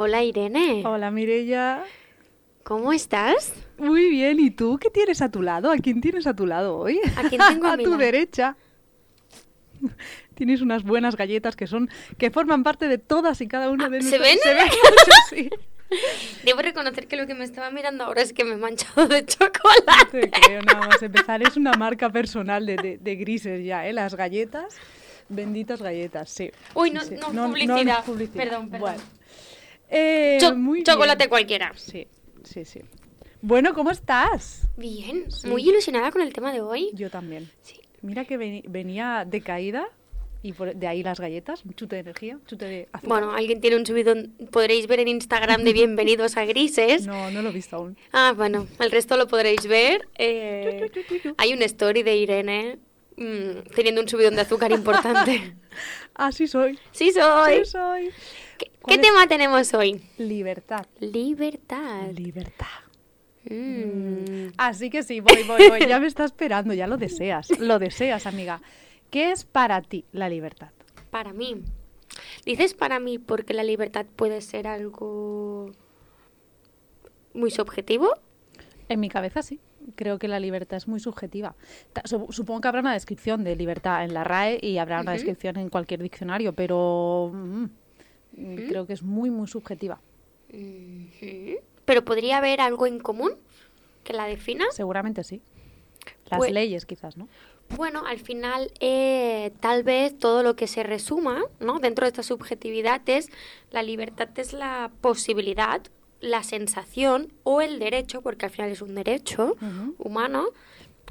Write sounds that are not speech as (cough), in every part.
Hola Irene. Hola Mirella. ¿Cómo estás? Muy bien, ¿y tú qué tienes a tu lado? ¿A quién tienes a tu lado hoy? ¿A quién tengo a, (laughs) a mi tu lado? derecha. (laughs) Tienes unas buenas galletas que son que forman parte de todas y cada una Ah, de ¿se nuestras- ven? Se ven (laughs) mucho, sí. Debo reconocer que lo que me estaba mirando ahora es que me he manchado de chocolate. No te creo nada más empezar. Es una marca personal de, de- de grises ya, ¿eh? Las galletas. Benditas galletas, sí. Uy, no, sí. no, publicidad. Perdón, perdón. Bueno. Eh, Cho- muy bien. chocolate cualquiera. Sí, sí, sí. Bueno, ¿cómo estás? Bien, Sí. muy ilusionada con el tema de hoy. Yo también. Sí. Mira que venía de caída y por- de ahí las galletas, un chute de energía, un chute de azúcar. Bueno, alguien tiene un subidón, podréis ver en Instagram de Bienvenidos a Grises. No, no lo he visto aún. Ah, bueno, el resto lo podréis ver. Eh, hay una story de Irene mm, teniendo un subidón de azúcar importante. (laughs) Así soy. Sí soy. Sí soy. ¿Qué, tema tenemos hoy? Libertad. Libertad. Libertad. Mm. Así que sí, voy, voy, voy. Ya me está esperando, ya lo deseas. Lo deseas, amiga. ¿Qué es para ti la libertad? Para mí. Dices para mí porque la libertad puede ser algo muy subjetivo. En mi cabeza sí. Creo que la libertad es muy subjetiva. Supongo que habrá una descripción de libertad en la RAE y habrá una descripción en cualquier diccionario, pero mm, Ujú. creo que es muy, muy subjetiva. Pero podría haber algo en común que la defina. Seguramente sí. Las Pues- leyes, quizás, ¿no? Bueno, al final, eh, tal vez todo lo que se resuma ¿no? dentro de esta subjetividad es la libertad es la posibilidad, la sensación o el derecho, porque al final es un derecho humano,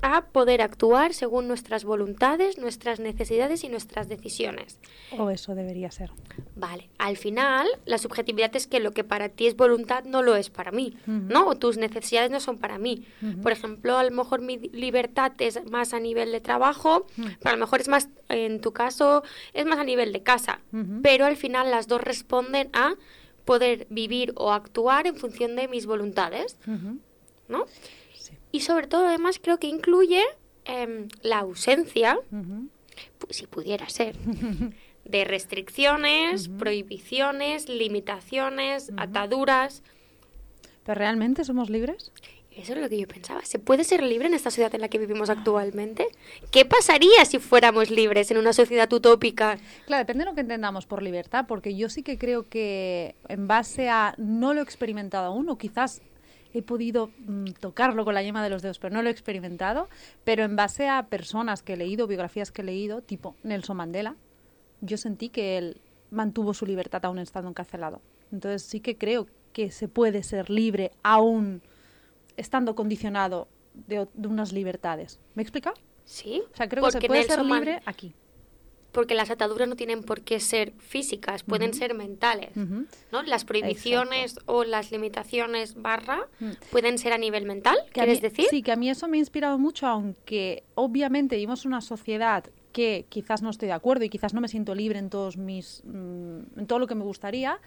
a poder actuar según nuestras voluntades, nuestras necesidades y nuestras decisiones. O eso debería ser. Vale, al final la subjetividad es que lo que para ti es voluntad no lo es para mí. ¿no? O tus necesidades no son para mí. Por ejemplo, a lo mejor mi libertad es más a nivel de trabajo, Mm. pero a lo mejor es más, en tu caso, es más a nivel de casa. Pero al final las dos responden a poder vivir o actuar en función de mis voluntades. ¿no? Y sobre todo, además, creo que incluye em, la ausencia Ujú. pu- si pudiera ser, (laughs) de restricciones, Ujú. prohibiciones, limitaciones, Ujú. ataduras. ¿Pero realmente somos libres? Eso es lo que yo pensaba. ¿Se puede ser libre en esta sociedad en la que vivimos actualmente? ¿Qué pasaría si fuéramos libres en una sociedad utópica? Claro, depende de lo que entendamos por libertad, porque yo sí que creo que en base a no lo he experimentado aún, o quizás he podido mm, tocarlo con la yema de los dedos, pero no lo he experimentado, pero en base a personas que he leído, biografías que he leído, tipo Nelson Mandela, yo sentí que él mantuvo su libertad aún estando encarcelado. Entonces sí que creo que se puede ser libre aún estando condicionado de, unas libertades. ¿Me he explicado? ¿Sí? O sea, creo que se puede ser Man- libre aquí. Porque las ataduras no tienen por qué ser físicas, pueden ser mentales. ¿no? Las prohibiciones o las limitaciones barra Mm. pueden ser a nivel mental, Que ¿quieres mí- decir? Sí, que a mí eso me ha inspirado mucho, aunque obviamente vivimos una sociedad que quizás no estoy de acuerdo y quizás no me siento libre en todos mis mm, en todo lo que me gustaría,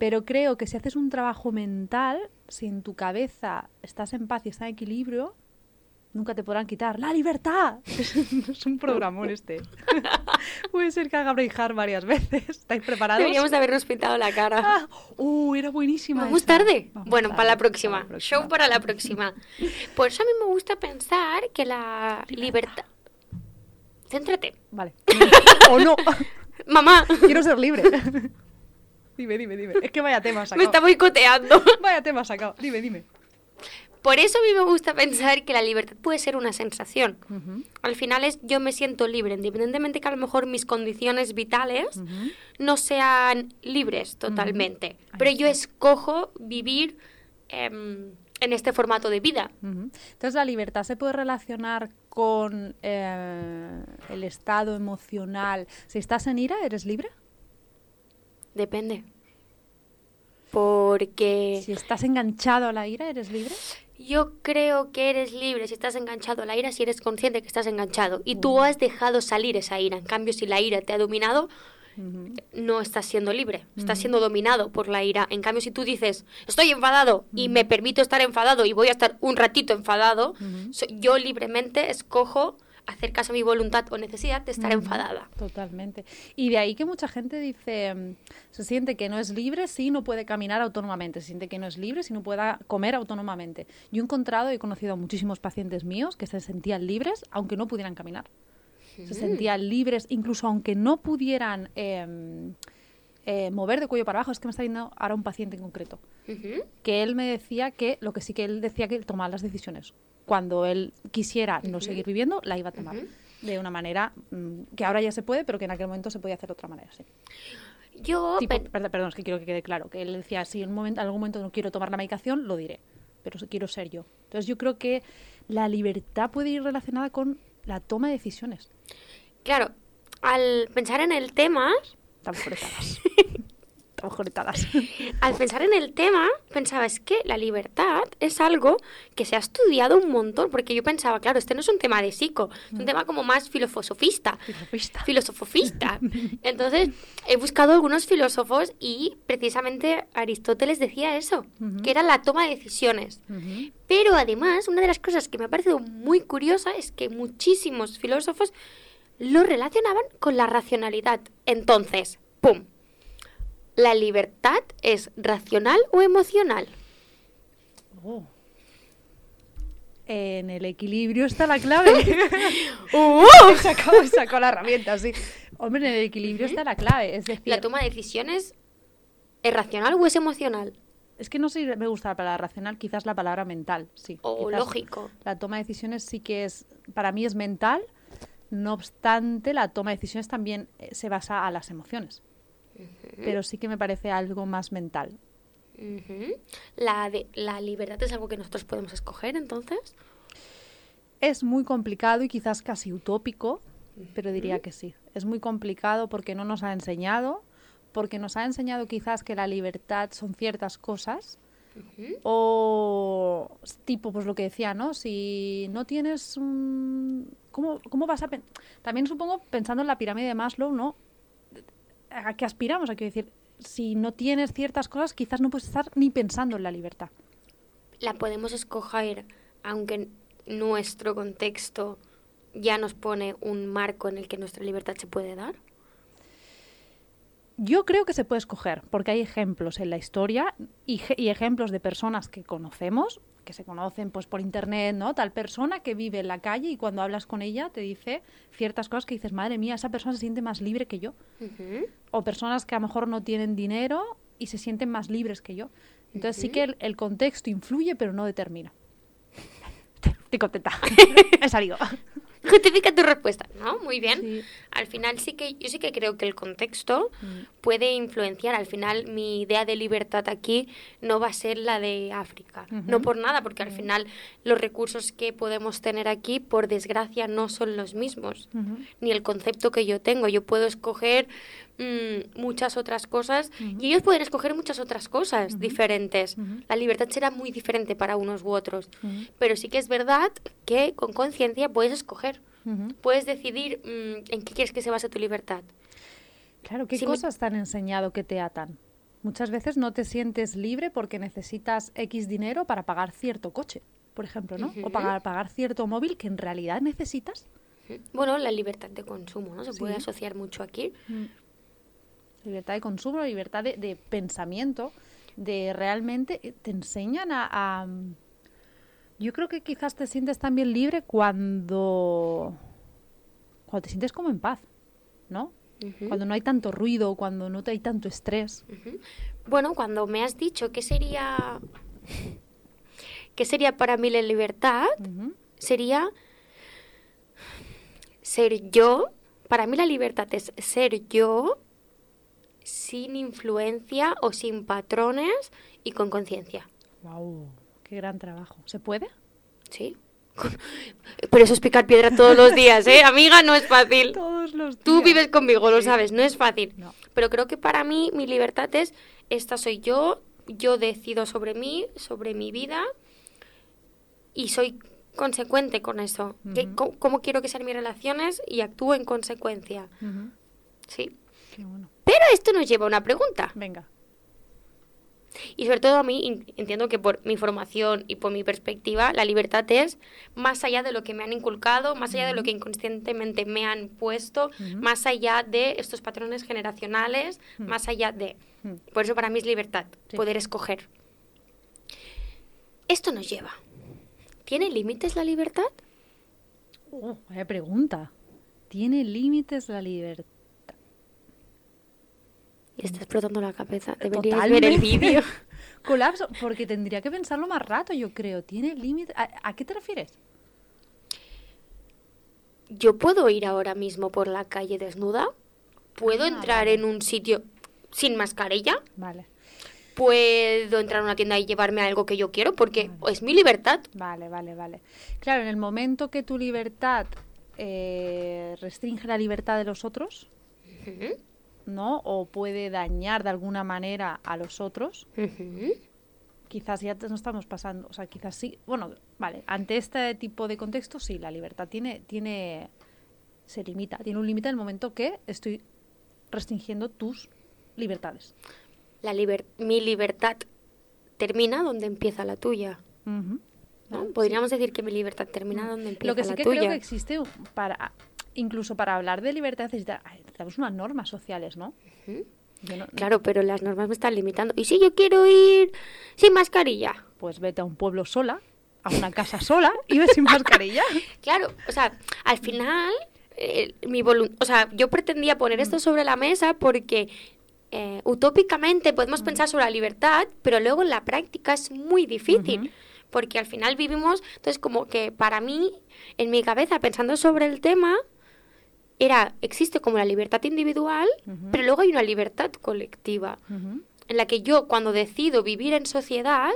pero creo que si haces un trabajo mental, si en tu cabeza estás en paz y está en equilibrio, nunca te podrán quitar la libertad. (laughs) es un programón este. (laughs) Puede ser que haga Braveheart varias veces. ¿Estáis preparados? Deberíamos de habernos pintado la cara. Ah, uh, era buenísima. ¿Vamos tarde? Vamos bueno, para la próxima. para la Show para la próxima. Por eso a mí me gusta pensar que la libertad... Céntrate. Vale. (laughs) o no. Mamá, Quiero ser libre. dime, dime, dime. Es que vaya tema has me sacado. está boicoteando. Vaya tema sacado. Dime, dime. Por eso a mí me gusta pensar que la libertad puede ser una sensación. Al final es yo me siento libre, independientemente que a lo mejor mis condiciones vitales no sean libres totalmente. Pero yo escojo vivir em, en este formato de vida. Entonces, la libertad se puede relacionar con eh, el estado emocional. Si estás en ira, ¿eres libre? Depende. Porque Si estás enganchado a la ira, ¿eres libre? Yo creo que eres libre si estás enganchado a la ira, si eres consciente que estás enganchado. Y tú has dejado salir esa ira. En cambio, si la ira te ha dominado, no estás siendo libre, estás siendo dominado por la ira. En cambio, si tú dices, estoy enfadado y me permito estar enfadado y voy a estar un ratito enfadado, so- yo libremente escojo hacer caso a mi voluntad o necesidad de estar enfadada. Totalmente. Y de ahí que mucha gente dice, mm, se siente que no es libre si no puede caminar autónomamente, se siente que no es libre si no pueda comer autónomamente. Yo he encontrado, he conocido a muchísimos pacientes míos que se sentían libres aunque no pudieran caminar. Se sentían libres incluso aunque no pudieran em, eh, mover de cuello para abajo. Es que me está viendo ahora un paciente en concreto que él me decía que lo que sí que él decía que él tomaba las decisiones. Cuando él quisiera no seguir viviendo, la iba a tomar. De una manera mm, que ahora ya se puede, pero que en aquel momento se podía hacer de otra manera. Sí. Yo, Tipo, pen- perdón, perdón, es que quiero que quede claro. Que él decía, si en, un momento, en algún momento no quiero tomar la medicación, lo diré. Pero quiero ser yo. Entonces yo creo que la libertad puede ir relacionada con la toma de decisiones. claro, al pensar en el tema, Estamos (laughs) (laughs) al pensar en el tema, pensaba, es que la libertad es algo que se ha estudiado un montón, porque yo pensaba, claro, este no es un tema de psico, es un tema como más filosofista. Filosofista. filosofista. (laughs) Entonces, he buscado algunos filósofos y precisamente Aristóteles decía eso, que era la toma de decisiones. Pero además, una de las cosas que me ha parecido muy curiosa es que muchísimos filósofos lo relacionaban con la racionalidad. Entonces, ¡pum! ¿La libertad es racional o emocional? Oh. En el equilibrio está la clave. (laughs) ¡Uh! (laughs) Sacado la herramienta, sí. Hombre, en el equilibrio está la clave. Es decir, ¿La toma de decisiones es racional o es emocional? es que no sé si me gusta la palabra racional, quizás la palabra mental, sí. O Quizás lógico. La toma de decisiones sí que es, para mí es mental, no obstante, la toma de decisiones también eh, se basa a las emociones. Pero sí que me parece algo más mental. La, de, ¿La libertad es algo que nosotros podemos escoger entonces? Es muy complicado y quizás casi utópico, pero diría que sí. Es muy complicado porque no nos ha enseñado, porque nos ha enseñado quizás que la libertad son ciertas cosas, o tipo, pues lo que decía, ¿no? Si no tienes un... ¿Cómo, cómo vas a...? pen- También supongo, pensando en la pirámide de Maslow, ¿no? ¿A qué aspiramos? Hay que decir, si no tienes ciertas cosas, quizás no puedes estar ni pensando en la libertad. La podemos escoger aunque nuestro contexto ya nos pone un marco en el que nuestra libertad se puede dar. Yo creo que se puede escoger, porque hay ejemplos en la historia y, y ejemplos de personas que conocemos, que se conocen pues por internet, ¿no? Tal persona que vive en la calle y cuando hablas con ella te dice ciertas cosas que dices, madre mía, esa persona se siente más libre que yo. Ujú. O personas que a lo mejor no tienen dinero y se sienten más libres que yo. Entonces sí que el, el contexto influye, pero no determina. (laughs) Estoy contenta. (laughs) He salido. (laughs) Justifica tu respuesta, ¿no? Muy bien. Sí. Al final sí que yo sí que creo que el contexto Mm. puede influenciar. Al final mi idea de libertad aquí no va a ser la de África. No por nada, porque al final los recursos que podemos tener aquí, por desgracia, no son los mismos. Ni el concepto que yo tengo. Yo puedo escoger mm, muchas otras cosas y ellos pueden escoger muchas otras cosas diferentes. La libertad será muy diferente para unos u otros. Pero sí que es verdad que con conciencia puedes escoger. Puedes decidir mm, en qué quieres que se base tu libertad. Claro, ¿qué Si me- cosas te han enseñado que te atan? Muchas veces no te sientes libre porque necesitas X dinero para pagar cierto coche, por ejemplo, ¿no? O pagar, pagar cierto móvil que en realidad necesitas. Bueno, la libertad de consumo, ¿no? Se puede asociar mucho aquí. Libertad de consumo, libertad de, de pensamiento, de realmente eh, te enseñan a, a- Yo creo que quizás te sientes también libre cuando... Cuando te sientes como en paz, ¿no? Cuando no hay tanto ruido, cuando no te hay tanto estrés. Bueno, cuando me has dicho qué sería qué sería para mí la libertad, sería ser yo. Para mí la libertad es ser yo sin influencia o sin patrones y con conciencia. Wow, qué gran trabajo. ¿Se puede? ¿Sí? (laughs) Pero eso es picar piedra todos los días, ¿eh? Amiga, no es fácil. (laughs) Todos los Tú vives conmigo, lo sabes, no es fácil. No. Pero creo que para mí mi libertad es, esta soy yo, yo decido sobre mí, sobre mi vida y soy consecuente con eso. Que- Ujú. cómo, cómo quiero que sean mis relaciones y actúo en consecuencia. Ujú. Sí. Qué bueno. Esto nos lleva a una pregunta. Venga. Y sobre todo a mí, entiendo que por mi formación y por mi perspectiva, la libertad es más allá de lo que me han inculcado, más allá de lo que inconscientemente me han puesto, más allá de estos patrones generacionales, más allá de... Por eso para mí es libertad, Sí. poder escoger. Esto nos lleva. ¿Tiene límites la libertad? Oh, vaya pregunta. ¿Tiene límites la libertad? Y está explotando la cabeza. Deberías ver el vídeo. (laughs) Colapso, porque tendría que pensarlo más rato, yo creo. ¿Tiene límites? ¿A, a qué te refieres? Yo puedo ir ahora mismo por la calle desnuda. Puedo Ah, entrar vale. en un sitio sin mascarilla. Vale, Puedo entrar a una tienda y llevarme algo que yo quiero porque es mi libertad. vale, vale, vale. Claro, en el momento que tu libertad eh, restringe la libertad de los otros, ¿no? O puede dañar de alguna manera a los otros, quizás ya te- no estamos pasando, o sea, quizás sí, bueno, vale, ante este tipo de contexto sí, la libertad tiene, tiene, se limita, tiene un límite en el momento que estoy restringiendo tus libertades. La liber- mi libertad termina donde empieza la tuya. Podríamos decir que mi libertad termina donde empieza Lo que sí la que tuya. creo que existe para, incluso para hablar de libertad necesitamos unas normas sociales, ¿no? Ujú. Yo no- Claro, pero las normas me están limitando. ¿Y si yo quiero ir sin mascarilla? Pues vete a un pueblo sola, a una casa sola y ve sin mascarilla. (laughs) Claro, o sea, al final, eh, mi o sea, yo pretendía poner esto sobre la mesa porque eh, utópicamente podemos pensar sobre la libertad, pero luego en la práctica es muy difícil. Porque al final vivimos, entonces como que para mí, en mi cabeza, pensando sobre el tema, era, existe como la libertad individual, pero luego hay una libertad colectiva en la que yo cuando decido vivir en sociedad,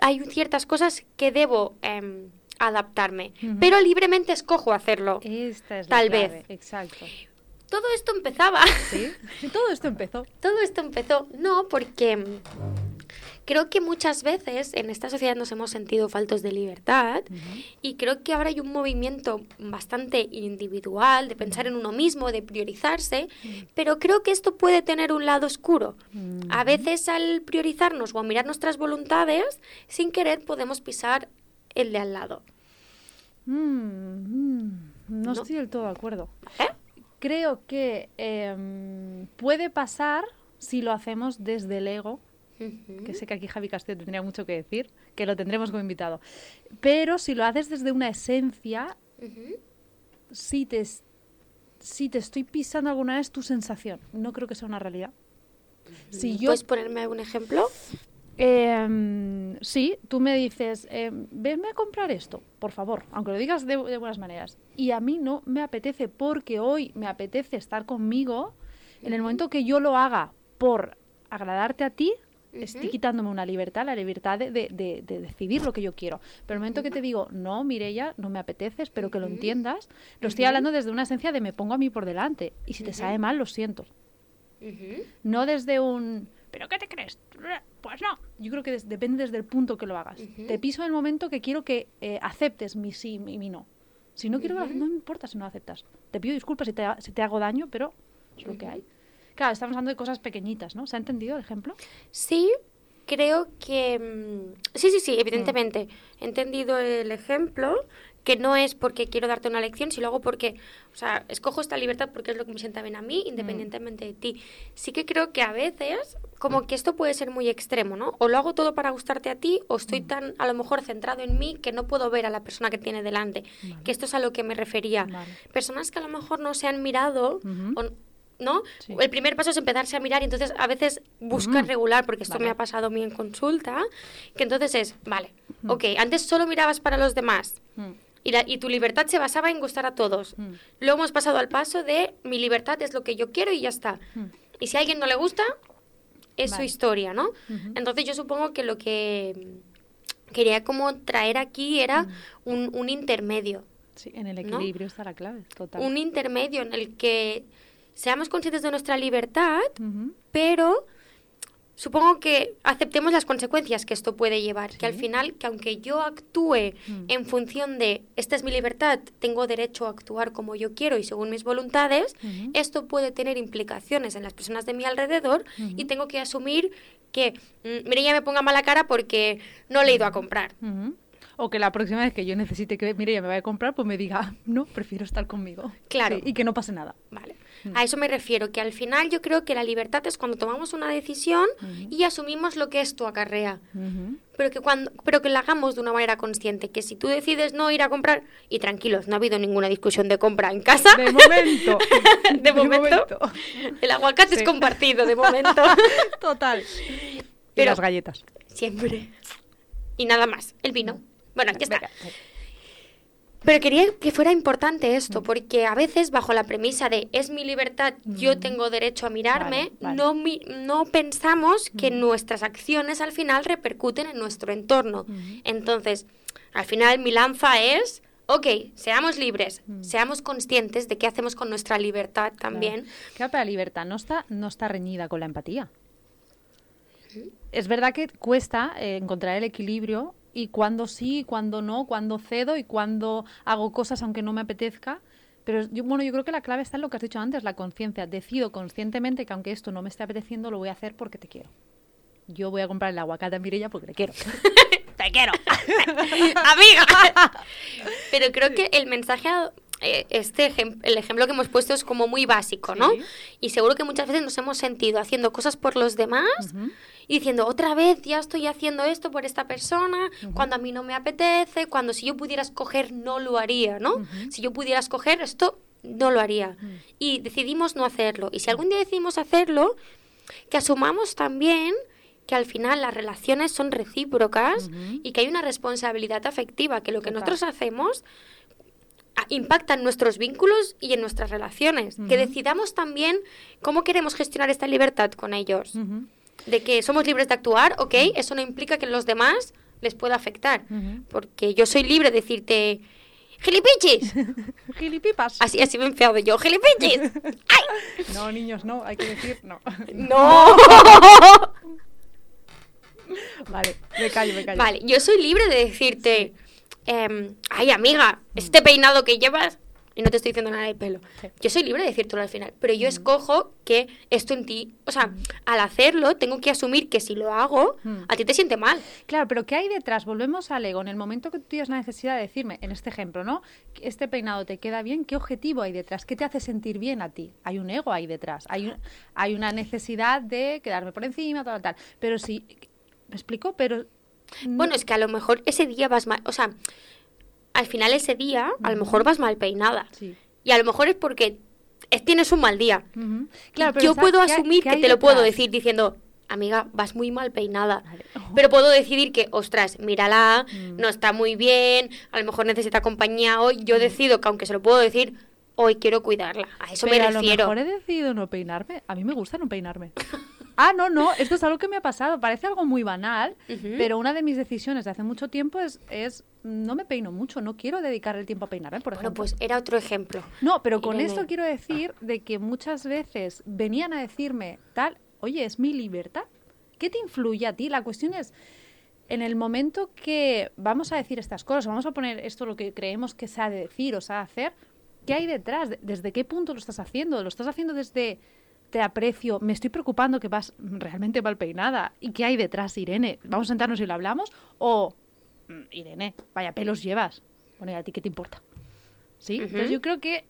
hay ciertas cosas que debo em, adaptarme, pero libremente escojo hacerlo. Esta es Tal la clave, vez. Exacto. Todo esto empezaba, ¿Sí? Todo esto empezó. (laughs) todo esto empezó, no, porque mm, creo que muchas veces en esta sociedad nos hemos sentido faltos de libertad y creo que ahora hay un movimiento bastante individual de pensar en uno mismo, de priorizarse, pero creo que esto puede tener un lado oscuro. A veces al priorizarnos o a mirar nuestras voluntades, sin querer podemos pisar el de al lado. Mm, mm, no, No. estoy del todo de acuerdo. ¿Eh? Creo que em, puede pasar si lo hacemos desde el ego, Que sé que aquí Javi Castillo tendría mucho que decir, que lo tendremos como invitado. Pero si lo haces desde una esencia, si te, si te estoy pisando alguna vez tu sensación, no creo que sea una realidad. Si yo ¿Puedes ponerme algún ejemplo? Em, sí, tú me dices, em, venme a comprar esto, por favor, aunque lo digas de, de buenas maneras. Y a mí no me apetece porque hoy me apetece estar conmigo. En el momento que yo lo haga por agradarte a ti, estoy quitándome una libertad, la libertad de, de- de- de decidir lo que yo quiero. Pero el momento que te digo, no, Mireia, no me apetece, espero que lo entiendas, lo estoy hablando desde una esencia de me pongo a mí por delante. Y si te sabe mal, lo siento. No desde un ¿pero qué te crees? Pues no. Yo creo que des- depende desde el punto que lo hagas. Ujú. Te piso en el momento que quiero que eh, aceptes mi sí y mi no. Si no quiero, que lo ace- no me importa si no aceptas. Te pido disculpas si te, ha- si te hago daño, pero es lo que hay. Claro, estamos hablando de cosas pequeñitas, ¿no? ¿Se ha entendido el ejemplo? Sí, creo que... mm, Sí, sí, sí, evidentemente. He entendido el ejemplo, que no es porque quiero darte una lección, sino luego porque, o sea, escojo esta libertad porque es lo que me sienta bien a mí, independientemente de ti. Sí que creo que a veces, como que esto puede ser muy extremo, ¿no? O lo hago todo para gustarte a ti, o estoy tan, a lo mejor, centrado en mí que no puedo ver a la persona que tiene delante. Vale. Que esto es a lo que me refería. Vale. Personas que a lo mejor no se han mirado, o- ¿no? Sí. El primer paso es empezarse a mirar y entonces a veces buscar regular, porque esto Vale. me ha pasado a mí en consulta, que entonces es, vale, ok, antes solo mirabas para los demás Mm. y, la- y tu libertad se basaba en gustar a todos. Mm. Luego hemos pasado al paso de mi libertad es lo que yo quiero y ya está. Mm. Y si a alguien no le gusta, es su historia, ¿no? Entonces yo supongo que lo que mm, quería como traer aquí era Mm. un, un intermedio. Sí, en el ¿No? equilibrio está la clave, total. Un intermedio en el que seamos conscientes de nuestra libertad, pero supongo que aceptemos las consecuencias que esto puede llevar, que al final, que aunque yo actúe Mm. en función de esta es mi libertad, tengo derecho a actuar como yo quiero y según mis voluntades, esto puede tener implicaciones en las personas de mi alrededor y tengo que asumir que mm, Mireia me ponga mala cara porque no le he ido a comprar. O que la próxima vez que yo necesite que Mireia me vaya a comprar, pues me diga, "Ah, no, prefiero estar conmigo. Claro. Sí, y que no pase nada. Vale. A eso me refiero, que al final yo creo que la libertad es cuando tomamos una decisión y asumimos lo que esto acarrea. Pero que, cuando, pero que la hagamos de una manera consciente. Que si tú decides no ir a comprar, y tranquilos, no ha habido ninguna discusión de compra en casa. De momento. (laughs) De momento. El aguacate es compartido, de momento. (laughs) Total. Y las galletas. Siempre. Y nada más. El vino. Bueno, ya está. Pero quería que fuera importante esto, porque a veces bajo la premisa de es mi libertad, yo tengo derecho a mirarme, Vale, vale. No, mi- no pensamos que nuestras acciones al final repercuten en nuestro entorno. Entonces, al final mi lanza es, ok, seamos libres, seamos conscientes de qué hacemos con nuestra libertad también. Claro, pero la libertad no está, no está reñida con la empatía. Es verdad que cuesta eh, encontrar el equilibrio y cuando sí, cuando no, cuando cedo y cuando hago cosas aunque no me apetezca. Pero yo, bueno, yo creo que la clave está en lo que has dicho antes, la conciencia. Decido conscientemente que aunque esto no me esté apeteciendo, lo voy a hacer porque te quiero. Yo voy a comprar el aguacate a Mirella porque le quiero. ¡Te quiero! (laughs) (laughs) ¡Amiga! Pero creo que el mensaje, eh, este ejem- el ejemplo que hemos puesto es como muy básico, ¿no? Sí. Y seguro que muchas veces nos hemos sentido haciendo cosas por los demás y diciendo, otra vez ya estoy haciendo esto por esta persona, cuando a mí no me apetece, cuando si yo pudiera escoger no lo haría, ¿no? Si yo pudiera escoger esto, no lo haría. Y decidimos no hacerlo. Y si algún día decidimos hacerlo, que asumamos también que al final las relaciones son recíprocas y que hay una responsabilidad afectiva, que lo que Total. nosotros hacemos impacta en nuestros vínculos y en nuestras relaciones. Que decidamos también cómo queremos gestionar esta libertad con ellos. Ujú. De que somos libres de actuar, ok, eso no implica que los demás les pueda afectar. Porque yo soy libre de decirte, ¡gilipichis! (laughs) Gilipipas. Así, así me he yo, ¡gilipichis! (laughs) ¡Ay! No, niños, no, hay que decir no. (laughs) ¡No! vale, me callo, me callo. Vale, yo soy libre de decirte, em, ay amiga, este peinado que llevas, y no te estoy diciendo nada del pelo, Sí. yo soy libre de decírtelo al final, pero yo escojo que esto en ti, o sea, al hacerlo tengo que asumir que si lo hago, Mm. a ti te siente mal. Claro, pero ¿qué hay detrás? Volvemos al ego. En el momento que tú tienes la necesidad de decirme, en este ejemplo, ¿no? Este peinado te queda bien, ¿qué objetivo hay detrás? ¿Qué te hace sentir bien a ti? Hay un ego ahí detrás. Hay, un- hay una necesidad de quedarme por encima, tal, tal. Pero sí, ¿me explico? Pero... Bueno, es que a lo mejor ese día vas mal, o sea, al final ese día a lo mejor vas mal peinada. Sí. Y a lo mejor es porque es- tienes un mal día. Claro, pero yo ¿sabes puedo asumir que te lo puedo decir diciendo, amiga, vas muy mal peinada. Vale. (laughs) Pero puedo decidir que, ostras, mírala, Mm. no está muy bien, a lo mejor necesita compañía hoy. Yo decido que, aunque se lo puedo decir, hoy quiero cuidarla. A eso Pero me a lo refiero. mejor he decidido no peinarme. A mí me gusta no peinarme. (laughs) Ah, no, no, esto es algo que me ha pasado. Parece algo muy banal, pero una de mis decisiones de hace mucho tiempo es, es no me peino mucho, no quiero dedicar el tiempo a peinarme, por Bueno, ejemplo. pues era otro ejemplo. No, pero con Irene. esto quiero decir de que muchas veces venían a decirme tal, oye, es mi libertad. ¿Qué te influye a ti? La cuestión es, en el momento que vamos a decir estas cosas, vamos a poner esto lo que creemos que se ha de decir o se ha de hacer, ¿qué hay detrás? De- ¿Desde qué punto lo estás haciendo? ¿Lo estás haciendo desde te aprecio, me estoy preocupando que vas realmente mal peinada? ¿Y qué hay detrás, Irene? ¿Vamos a sentarnos y lo hablamos? O, "Mm, Irene, vaya pelos llevas. Bueno, ¿y a ti qué te importa? ¿Sí? Entonces Ujú. yo creo que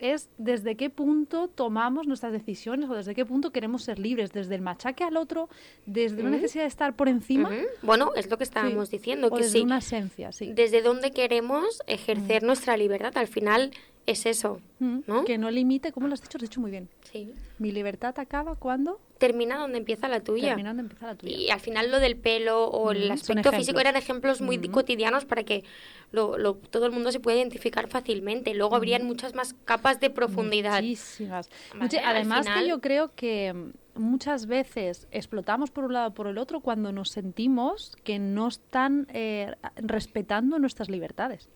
es desde qué punto tomamos nuestras decisiones o desde qué punto queremos ser libres, desde el machaque al otro, desde una necesidad de estar por encima. Bueno, es lo que estábamos Sí. diciendo, o que desde sí. una esencia, sí. Desde dónde queremos ejercer nuestra libertad. Al final es eso, Mm, ¿no? Que no limite, ¿cómo lo has dicho? Lo has dicho muy bien. Sí. Mi libertad acaba cuando Termina donde empieza la tuya. termina donde empieza la tuya. Y al final lo del pelo o el Ujú, son aspecto físico eran ejemplos muy Ujú. cotidianos para que lo, lo- todo el mundo se pueda identificar fácilmente. Luego habrían muchas más capas de profundidad. Muchísimas. Vale, además final- que yo creo que mm, muchas veces explotamos por un lado o por el otro cuando nos sentimos que no están eh, respetando nuestras libertades.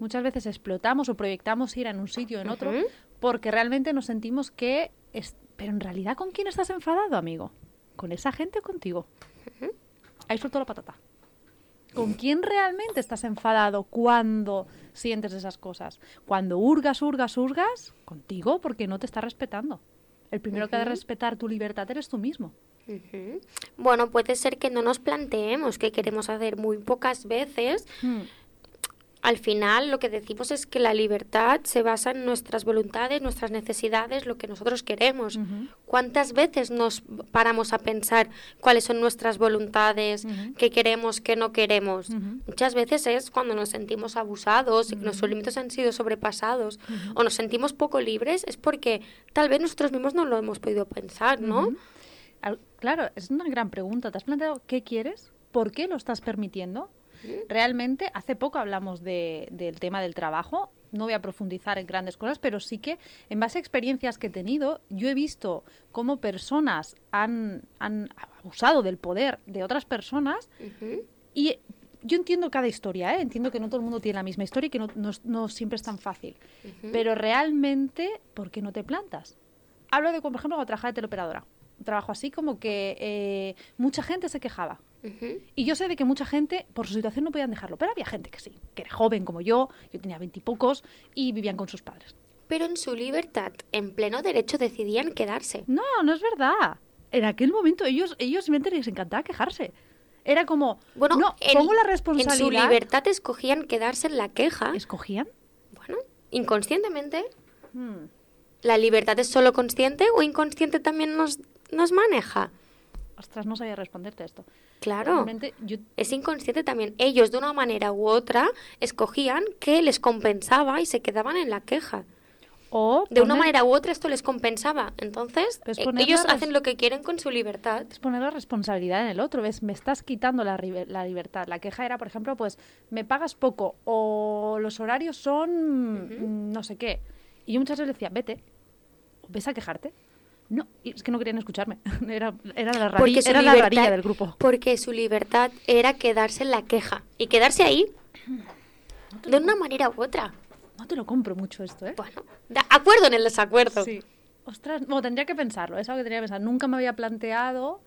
Muchas veces explotamos o proyectamos ir en un sitio o en otro porque realmente nos sentimos que... es- Pero en realidad, ¿con quién estás enfadado, amigo? ¿Con esa gente o contigo? Ahí suelto la patata. ¿Con quién realmente estás enfadado cuando sientes esas cosas? Cuando hurgas, hurgas, hurgas, contigo porque no te está respetando. El primero que ha de respetar tu libertad eres tú mismo. Bueno, puede ser que no nos planteemos qué queremos hacer muy pocas veces. Hmm. Al final lo que decimos es que la libertad se basa en nuestras voluntades, nuestras necesidades, lo que nosotros queremos. ¿Cuántas veces nos paramos a pensar cuáles son nuestras voluntades, qué queremos, qué no queremos? Muchas veces es cuando nos sentimos abusados y que nuestros límites han sido sobrepasados o nos sentimos poco libres, es porque tal vez nosotros mismos no lo hemos podido pensar, ¿no? Al- Claro, es una gran pregunta. ¿Te has planteado qué quieres? ¿Por qué lo estás permitiendo? Realmente, hace poco hablamos de- del tema del trabajo. No voy a profundizar en grandes cosas, pero sí que en base a experiencias que he tenido, yo he visto cómo personas han, han abusado del poder de otras personas y yo entiendo cada historia, ¿eh? entiendo que no todo el mundo tiene la misma historia y que no, no- no siempre es tan fácil. Pero realmente, ¿por qué no te plantas? Hablo de, por ejemplo, cuando trabajaba de teleoperadora. Un trabajo así como que eh, mucha gente se quejaba. Y yo sé de que mucha gente, por su situación, no podían dejarlo. Pero había gente que sí, que era joven como yo, yo tenía veintipocos y vivían con sus padres. Pero en su libertad, en pleno derecho, decidían quedarse. No, no es verdad. En aquel momento ellos, ellos simplemente les encantaba quejarse. Era como, Bueno, no, en, pongo la en responsabilidad. su libertad escogían quedarse en la queja. ¿Escogían? Bueno, inconscientemente. Hmm. ¿La libertad es solo consciente o inconsciente también nos, nos maneja? Ostras, no sabía responderte esto. Claro. Realmente, yo Es inconsciente también. Ellos, de una manera u otra, escogían que les compensaba y se quedaban en la queja. O De una manera u otra esto les compensaba. Entonces, Pues eh, ellos res- hacen lo que quieren con su libertad. es poner la responsabilidad en el otro, ¿ves? Me estás quitando la, la libertad. La queja era, por ejemplo, pues, me pagas poco o los horarios son no sé qué. Y yo muchas veces decía, vete, ves a quejarte. No, es que no querían escucharme. (laughs) Era, era la, rari- Porque su era la rarilla del grupo. Porque su libertad era quedarse en la queja. Y quedarse ahí de una manera u otra. No te lo compro mucho esto, ¿eh? Bueno, de acuerdo en el desacuerdo. Sí. Ostras, bueno, tendría que pensarlo, es algo que tendría que pensar. Nunca me había planteado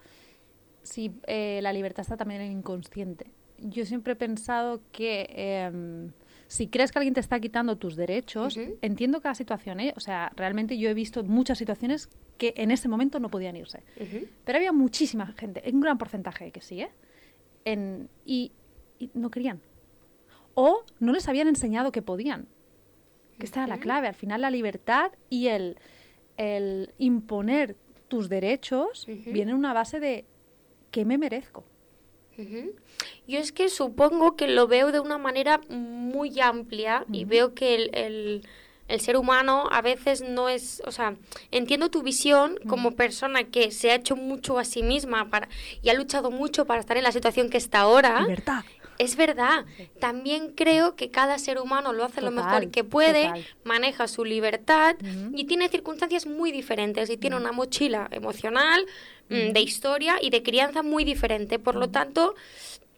si eh, la libertad está también en el inconsciente. Yo siempre he pensado que em, si crees que alguien te está quitando tus derechos, entiendo cada situación, ¿eh? O sea, realmente yo he visto muchas situaciones que en ese momento no podían irse. Pero había muchísima gente, un gran porcentaje que sí, ¿eh? En- y, y no querían. O no les habían enseñado que podían. Que esta era la clave. Al final la libertad y el, el imponer tus derechos viene en una base de ¿qué me merezco? Yo es que supongo que lo veo de una manera muy amplia y veo que el, el- el ser humano a veces no es, o sea, entiendo tu visión como persona que se ha hecho mucho a sí misma para, y ha luchado mucho para estar en la situación que está ahora. Libertad. Es verdad. También creo que cada ser humano lo hace lo mejor que puede, total. maneja su libertad y tiene circunstancias muy diferentes y tiene una mochila emocional, mm, de historia y de crianza muy diferente. Por lo tanto,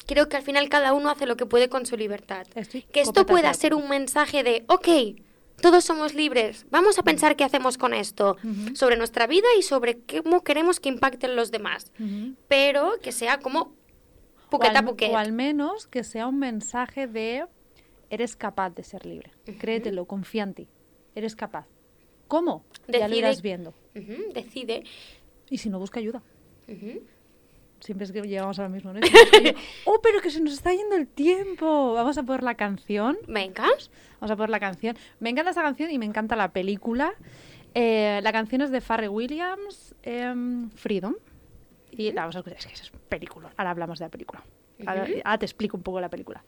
creo que al final cada uno hace lo que puede con su libertad. Estoy Que esto pueda ser un mensaje de, ok, todos somos libres, vamos a pensar qué hacemos con esto, sobre nuestra vida y sobre cómo queremos que impacten los demás. Pero que sea como O puqueta al, puquet. o al menos que sea un mensaje de eres capaz de ser libre. Créetelo, confía en ti. Eres capaz. ¿Cómo? Ya lo Decide- irás viendo. Decide. Y si no, busca ayuda. Siempre es que llegamos a lo mismo, ¿no? (laughs) Oh, pero que se nos está yendo el tiempo. Vamos a poner la canción. Venga. Vamos a poner la canción. Me encanta esta canción y me encanta la película. Eh, la canción es de Farrell Williams, em, Freedom. Y la vamos a escuchar. Es que es película. Ahora hablamos de la película. Ahora, ahora te explico un poco la película.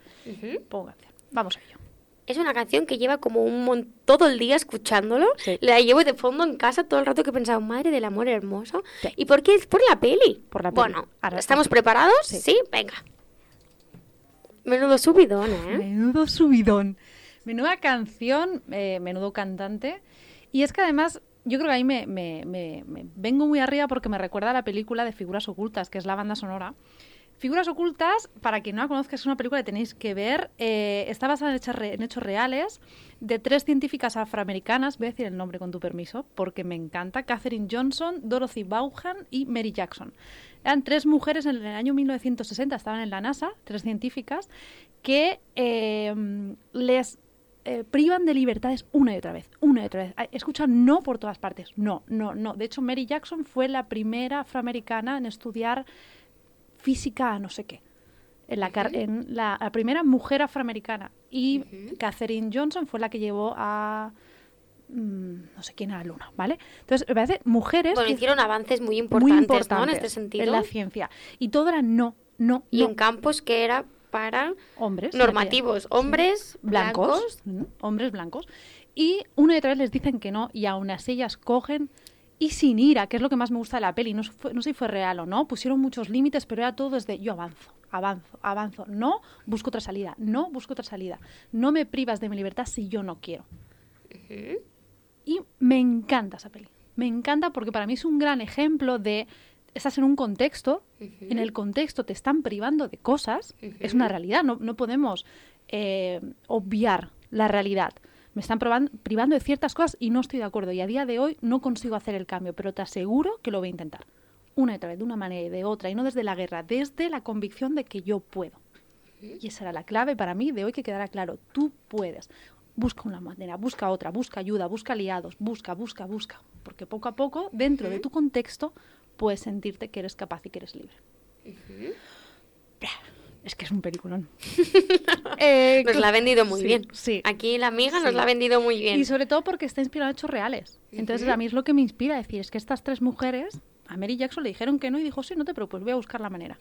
Pongo canción. Vamos a ello. Es una canción que lleva como un mon- todo el día escuchándolo. Sí. La llevo de fondo en casa todo el rato que he pensado, madre del amor hermoso. Sí. ¿Y por qué? Por la peli. Por la peli. Bueno, Ahora- ¿estamos preparados? Sí. Sí. venga. Menudo subidón, ¿eh? Menudo subidón. Menuda canción, eh, menudo cantante. Y es que además, yo creo que ahí me, me- me- me vengo muy arriba porque me recuerda a la película de Figuras Ocultas, que es la banda sonora. Figuras Ocultas, para quien no la conozca, es una película que tenéis que ver. eh, está basada en hechos, reales de tres científicas afroamericanas. Voy a decir el nombre con tu permiso, porque me encanta. Catherine Johnson, Dorothy Vaughan y Mary Jackson. Eran tres mujeres en el año 1960, estaban en la NASA, tres científicas, que eh, les eh, privan de libertades una y otra vez, una y otra vez. Escuchan no por todas partes. No, no, no. De hecho, Mary Jackson fue la primera afroamericana en estudiar física no sé qué. En la, car- en la, la primera mujer afroamericana. Y Katherine Johnson fue la que llevó a... mm, no sé quién a la luna, ¿vale? Entonces, me parece mujeres Bueno, hicieron avances muy muy importantes, ¿no? En este sentido. en la ciencia. Y todo era no, no, y no. en campos que era para hombres normativos, hombres blancos, hombres blancos, y una y otra vez les dicen que no, y aún así ellas cogen y sin ira, que es lo que más me gusta de la peli, no, fue- no sé si fue real o no, pusieron muchos límites, pero era todo desde yo avanzo, avanzo, avanzo, no, busco otra salida, no, busco otra salida, no me privas de mi libertad si yo no quiero. Y me encanta esa peli, me encanta porque para mí es un gran ejemplo de, estás en un contexto, en el contexto te están privando de cosas, es una realidad, no, no podemos eh, obviar la realidad. Me están proban- privando de ciertas cosas y no estoy de acuerdo. Y a día de hoy no consigo hacer el cambio, pero te aseguro que lo voy a intentar. Una y otra vez, de una manera y de otra. Y no desde la guerra, desde la convicción de que yo puedo. Y esa era la clave para mí de hoy que quedara claro. Tú puedes. Busca una manera, busca otra, busca ayuda, busca aliados, busca, busca, busca. Porque poco a poco, dentro de tu contexto, puedes sentirte que eres capaz y que eres libre. Es que es un peliculón. (laughs) Eh, Nos la ha vendido muy sí, bien. Sí. Aquí la amiga nos la ha vendido muy bien. Y sobre todo porque está inspirado en hechos reales. Entonces, a mí es lo que me inspira decir, es que estas tres mujeres, a Mary Jackson le dijeron que no y dijo, sí, no te preocupes, voy a buscar la manera.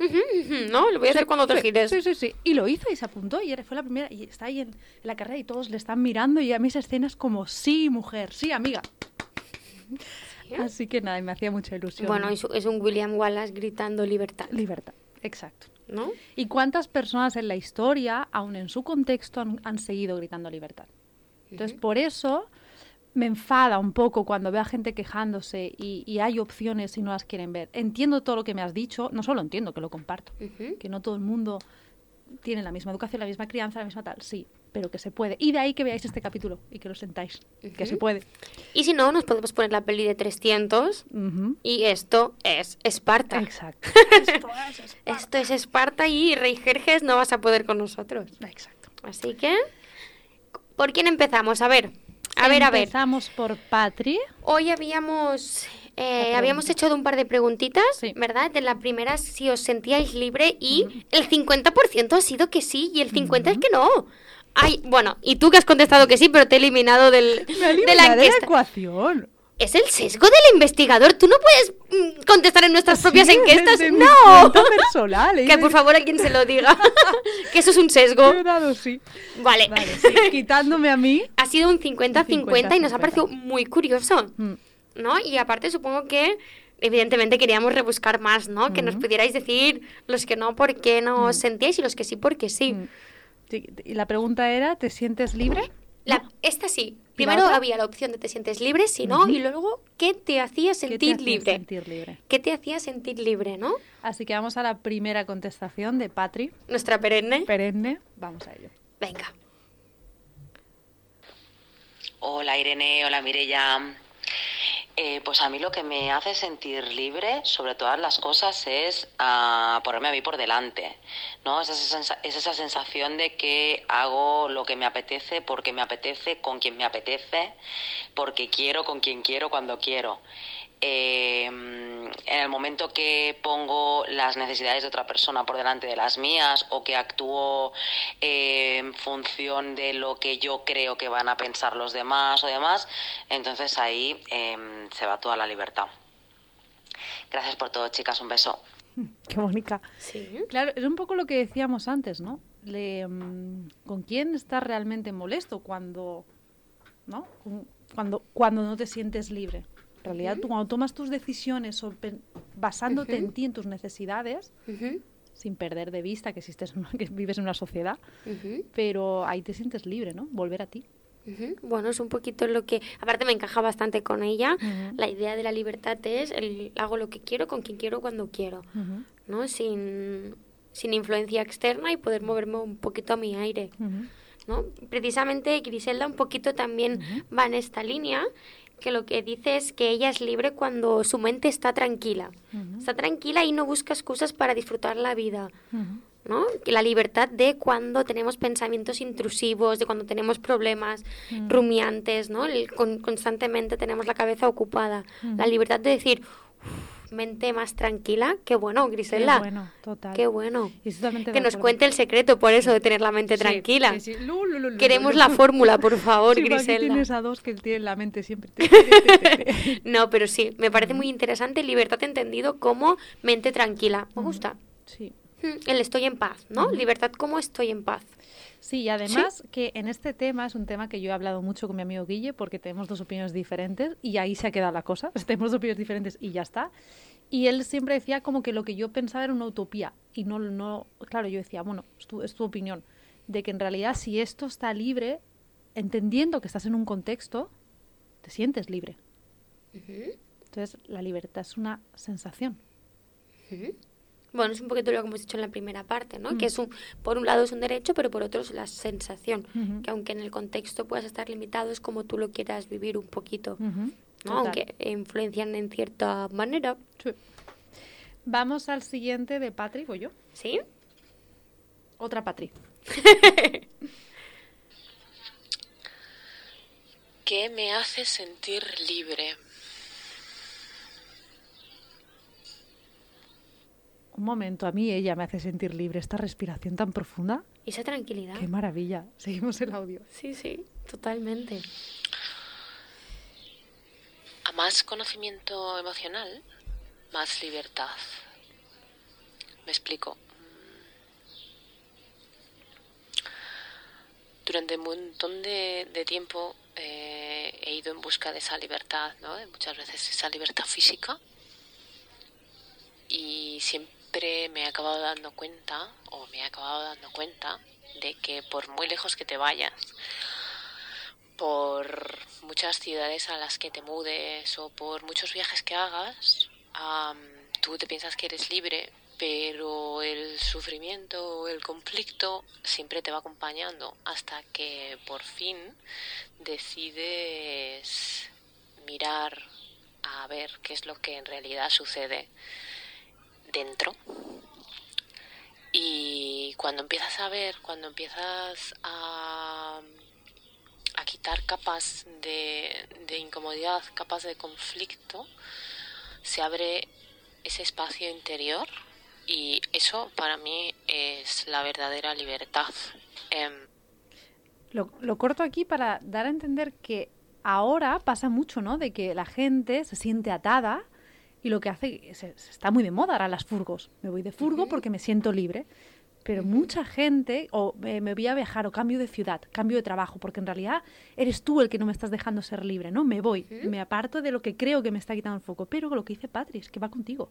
¿No? Lo voy a hacer cuando te Sí, gires. Sí, sí, sí. Y lo hizo y se apuntó y fue la primera. Y está ahí en, en la carrera y todos le están mirando y a mí esa escena es como, sí, mujer, sí, amiga. Así que nada, y me hacía mucha ilusión. Bueno, es un William Wallace gritando libertad, Libertad, exacto. ¿No? ¿Y cuántas personas en la historia, aun en su contexto, han, han seguido gritando libertad? Entonces, por eso me enfada un poco cuando veo a gente quejándose y, y hay opciones y no las quieren ver. Entiendo todo lo que me has dicho, no solo entiendo, que lo comparto, que no todo el mundo tiene la misma educación, la misma crianza, la misma tal, sí, pero que se puede. Y de ahí que veáis este capítulo y que lo sentáis, que se puede. Y si no, nos podemos poner la peli de 300 Ujú. y esto es Esparta. Exacto. (laughs) Esto es Esparta. Esto es Esparta y Rey Jerjes no vas a poder con nosotros. Exacto. Así que, ¿por quién empezamos? A ver, a ver, a ver. Empezamos por Patri. Hoy habíamos, eh, habíamos hecho un par de preguntitas, Sí. ¿verdad? De la primera, si os sentíais libre y el 50% ha sido que sí y el 50% es que no. Ay, bueno, y tú que has contestado que sí, pero te he eliminado del, (laughs) Me ha de la eliminado de la encuesta. ecuación. Es el sesgo del investigador. Tú no puedes mm, contestar en nuestras propias encuestas. No. personal. (laughs) ¿eh? Que por favor alguien se lo diga. (laughs) que eso es un sesgo. He dado sí. Vale. Vale, sí. Quitándome a mí. Ha sido un 50-50 y nos ha 50-50. parecido muy curioso. Mm. ¿no? Y aparte supongo que evidentemente queríamos rebuscar más, ¿no? Que nos pudierais decir los que no, por qué no os sentíais y los que sí, porque sí. Sí, Y la pregunta era, ¿te sientes libre? La- esta sí. ¿Y la Primero había la opción de te sientes libre, si no, y luego ¿qué te hacía ¿Qué te sentir hacía libre? sentir libre? ¿Qué te hacía sentir libre, no? Así que vamos a la primera contestación de Patri, Nuestra perenne. perenne. Vamos a ello. Venga. Hola Irene, hola Mirella. Eh, pues a mí lo que me hace sentir libre sobre todas las cosas es ah, ponerme a mí por delante, ¿no? Es esa, es esa sensación de que hago lo que me apetece porque me apetece, con quien me apetece, porque quiero, con quien quiero, cuando quiero. Eh, en el momento que pongo las necesidades de otra persona por delante de las mías o que actúo eh, en función de lo que yo creo que van a pensar los demás o demás, entonces ahí eh, se va toda la libertad. Gracias por todo, chicas. Un beso. (laughs) Qué bonita. Sí. Claro, es un poco lo que decíamos antes, ¿no? Le, mm, ¿Con quién estás realmente molesto cuando, ¿no? Cuando, cuando no te sientes libre. En realidad, tú cuando tomas tus decisiones basándote en ti, en tus necesidades, sin perder de vista que, existes una- que vives en una sociedad, pero ahí te sientes libre, ¿no? Volver a ti. Bueno, es un poquito lo que... Aparte me encaja bastante con ella. La idea de la libertad es el hago lo que quiero, con quien quiero, cuando quiero. ¿no? Sin, sin influencia externa y poder moverme un poquito a mi aire. ¿no? Precisamente Griselda un poquito también va en esta línea, que lo que dice es que ella es libre cuando su mente está tranquila. Está tranquila y no busca excusas para disfrutar la vida. ¿no? La libertad de cuando tenemos pensamientos intrusivos, de cuando tenemos problemas Mm. rumiantes, ¿no? El- con- constantemente tenemos la cabeza ocupada. La libertad de decir, "Uf, mente más tranquila, qué bueno, Griselda. Qué bueno, total. Qué bueno. Que nos cuente el secreto por eso de tener la mente tranquila. sí, sí. Lu, lu, lu, lu, Queremos la fórmula, por (laughs) favor, Sí, porque aquí Griselda. tienes a dos que tienen la mente siempre. te, te, te, te, te. No, pero sí, me parece muy interesante libertad entendido como mente tranquila. Me gusta. Sí. Mm, El estoy en paz, ¿no? Libertad como estoy en paz. Sí, y además que en este tema es un tema que yo he hablado mucho con mi amigo Guille porque tenemos dos opiniones diferentes y ahí se ha quedado la cosa. (laughs) Tenemos dos opiniones diferentes y ya está. Y él siempre decía como que lo que yo pensaba era una utopía y no, no claro, yo decía, bueno, es tu, es tu opinión, de que en realidad si esto está libre, entendiendo que estás en un contexto, te sientes libre. Entonces, la libertad es una sensación. Bueno, es un poquito lo que hemos dicho en la primera parte, ¿no? Mm. Que es un, por un lado es un derecho, pero por otro es la sensación. Que aunque en el contexto puedas estar limitado, es como tú lo quieras vivir un poquito. Ujú, ¿no? total. Aunque influencian en cierta manera. Sí. Vamos al siguiente de Patrick, o yo. ¿Sí? Otra Patrick. (laughs) ¿Qué me hace sentir libre? Un momento, a mí ella me hace sentir libre. Esta respiración tan profunda. Y esa tranquilidad. Qué maravilla. (laughs) Seguimos el audio. Sí, sí, totalmente. A más conocimiento emocional, más libertad. Me explico. Durante un montón de, de tiempo eh, he ido en busca de esa libertad, ¿no? De muchas veces esa libertad física. Y siempre me he acabado dando cuenta, o me he acabado dando cuenta, de que por muy lejos que te vayas, por muchas ciudades a las que te mudes o por muchos viajes que hagas, am, tú te piensas que eres libre, pero el sufrimiento o el conflicto siempre te va acompañando hasta que por fin decides mirar a ver qué es lo que en realidad sucede dentro. Y cuando empiezas a ver, cuando empiezas a a quitar capas de, de incomodidad, capas de conflicto, se abre ese espacio interior y eso para mí es la verdadera libertad. Em, Lo, lo corto aquí para dar a entender que ahora pasa mucho, ¿no? De que la gente se siente atada y lo que hace, se, se está muy de moda ahora las furgos. Me voy de furgo porque me siento libre. Pero mucha gente, o eh, me voy a viajar, o cambio de ciudad, cambio de trabajo, porque en realidad eres tú el que no me estás dejando ser libre, ¿no? Me voy, me aparto de lo que creo que me está quitando el foco. Pero lo que dice Patri es que va contigo.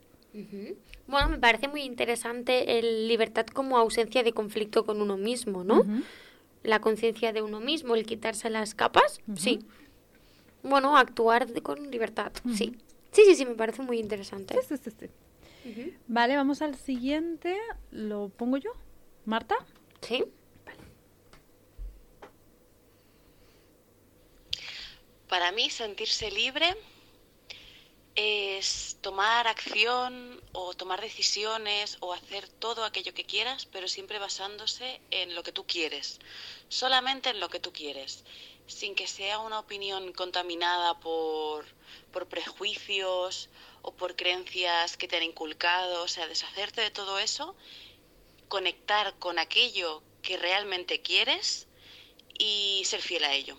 Bueno, me parece muy interesante el libertad como ausencia de conflicto con uno mismo, ¿no? La conciencia de uno mismo, el quitarse las capas, sí. Bueno, actuar de- con libertad, sí. Sí, sí, sí, me parece muy interesante. Sí, sí, sí, sí. Vale, vamos al siguiente. ¿Lo pongo yo? ¿Marta? Sí. Para mí sentirse libre es tomar acción o tomar decisiones o hacer todo aquello que quieras, pero siempre basándose en lo que tú quieres, solamente en lo que tú quieres, sin que sea una opinión contaminada por, por prejuicios o por creencias que te han inculcado, o sea, deshacerte de todo eso, conectar con aquello que realmente quieres y ser fiel a ello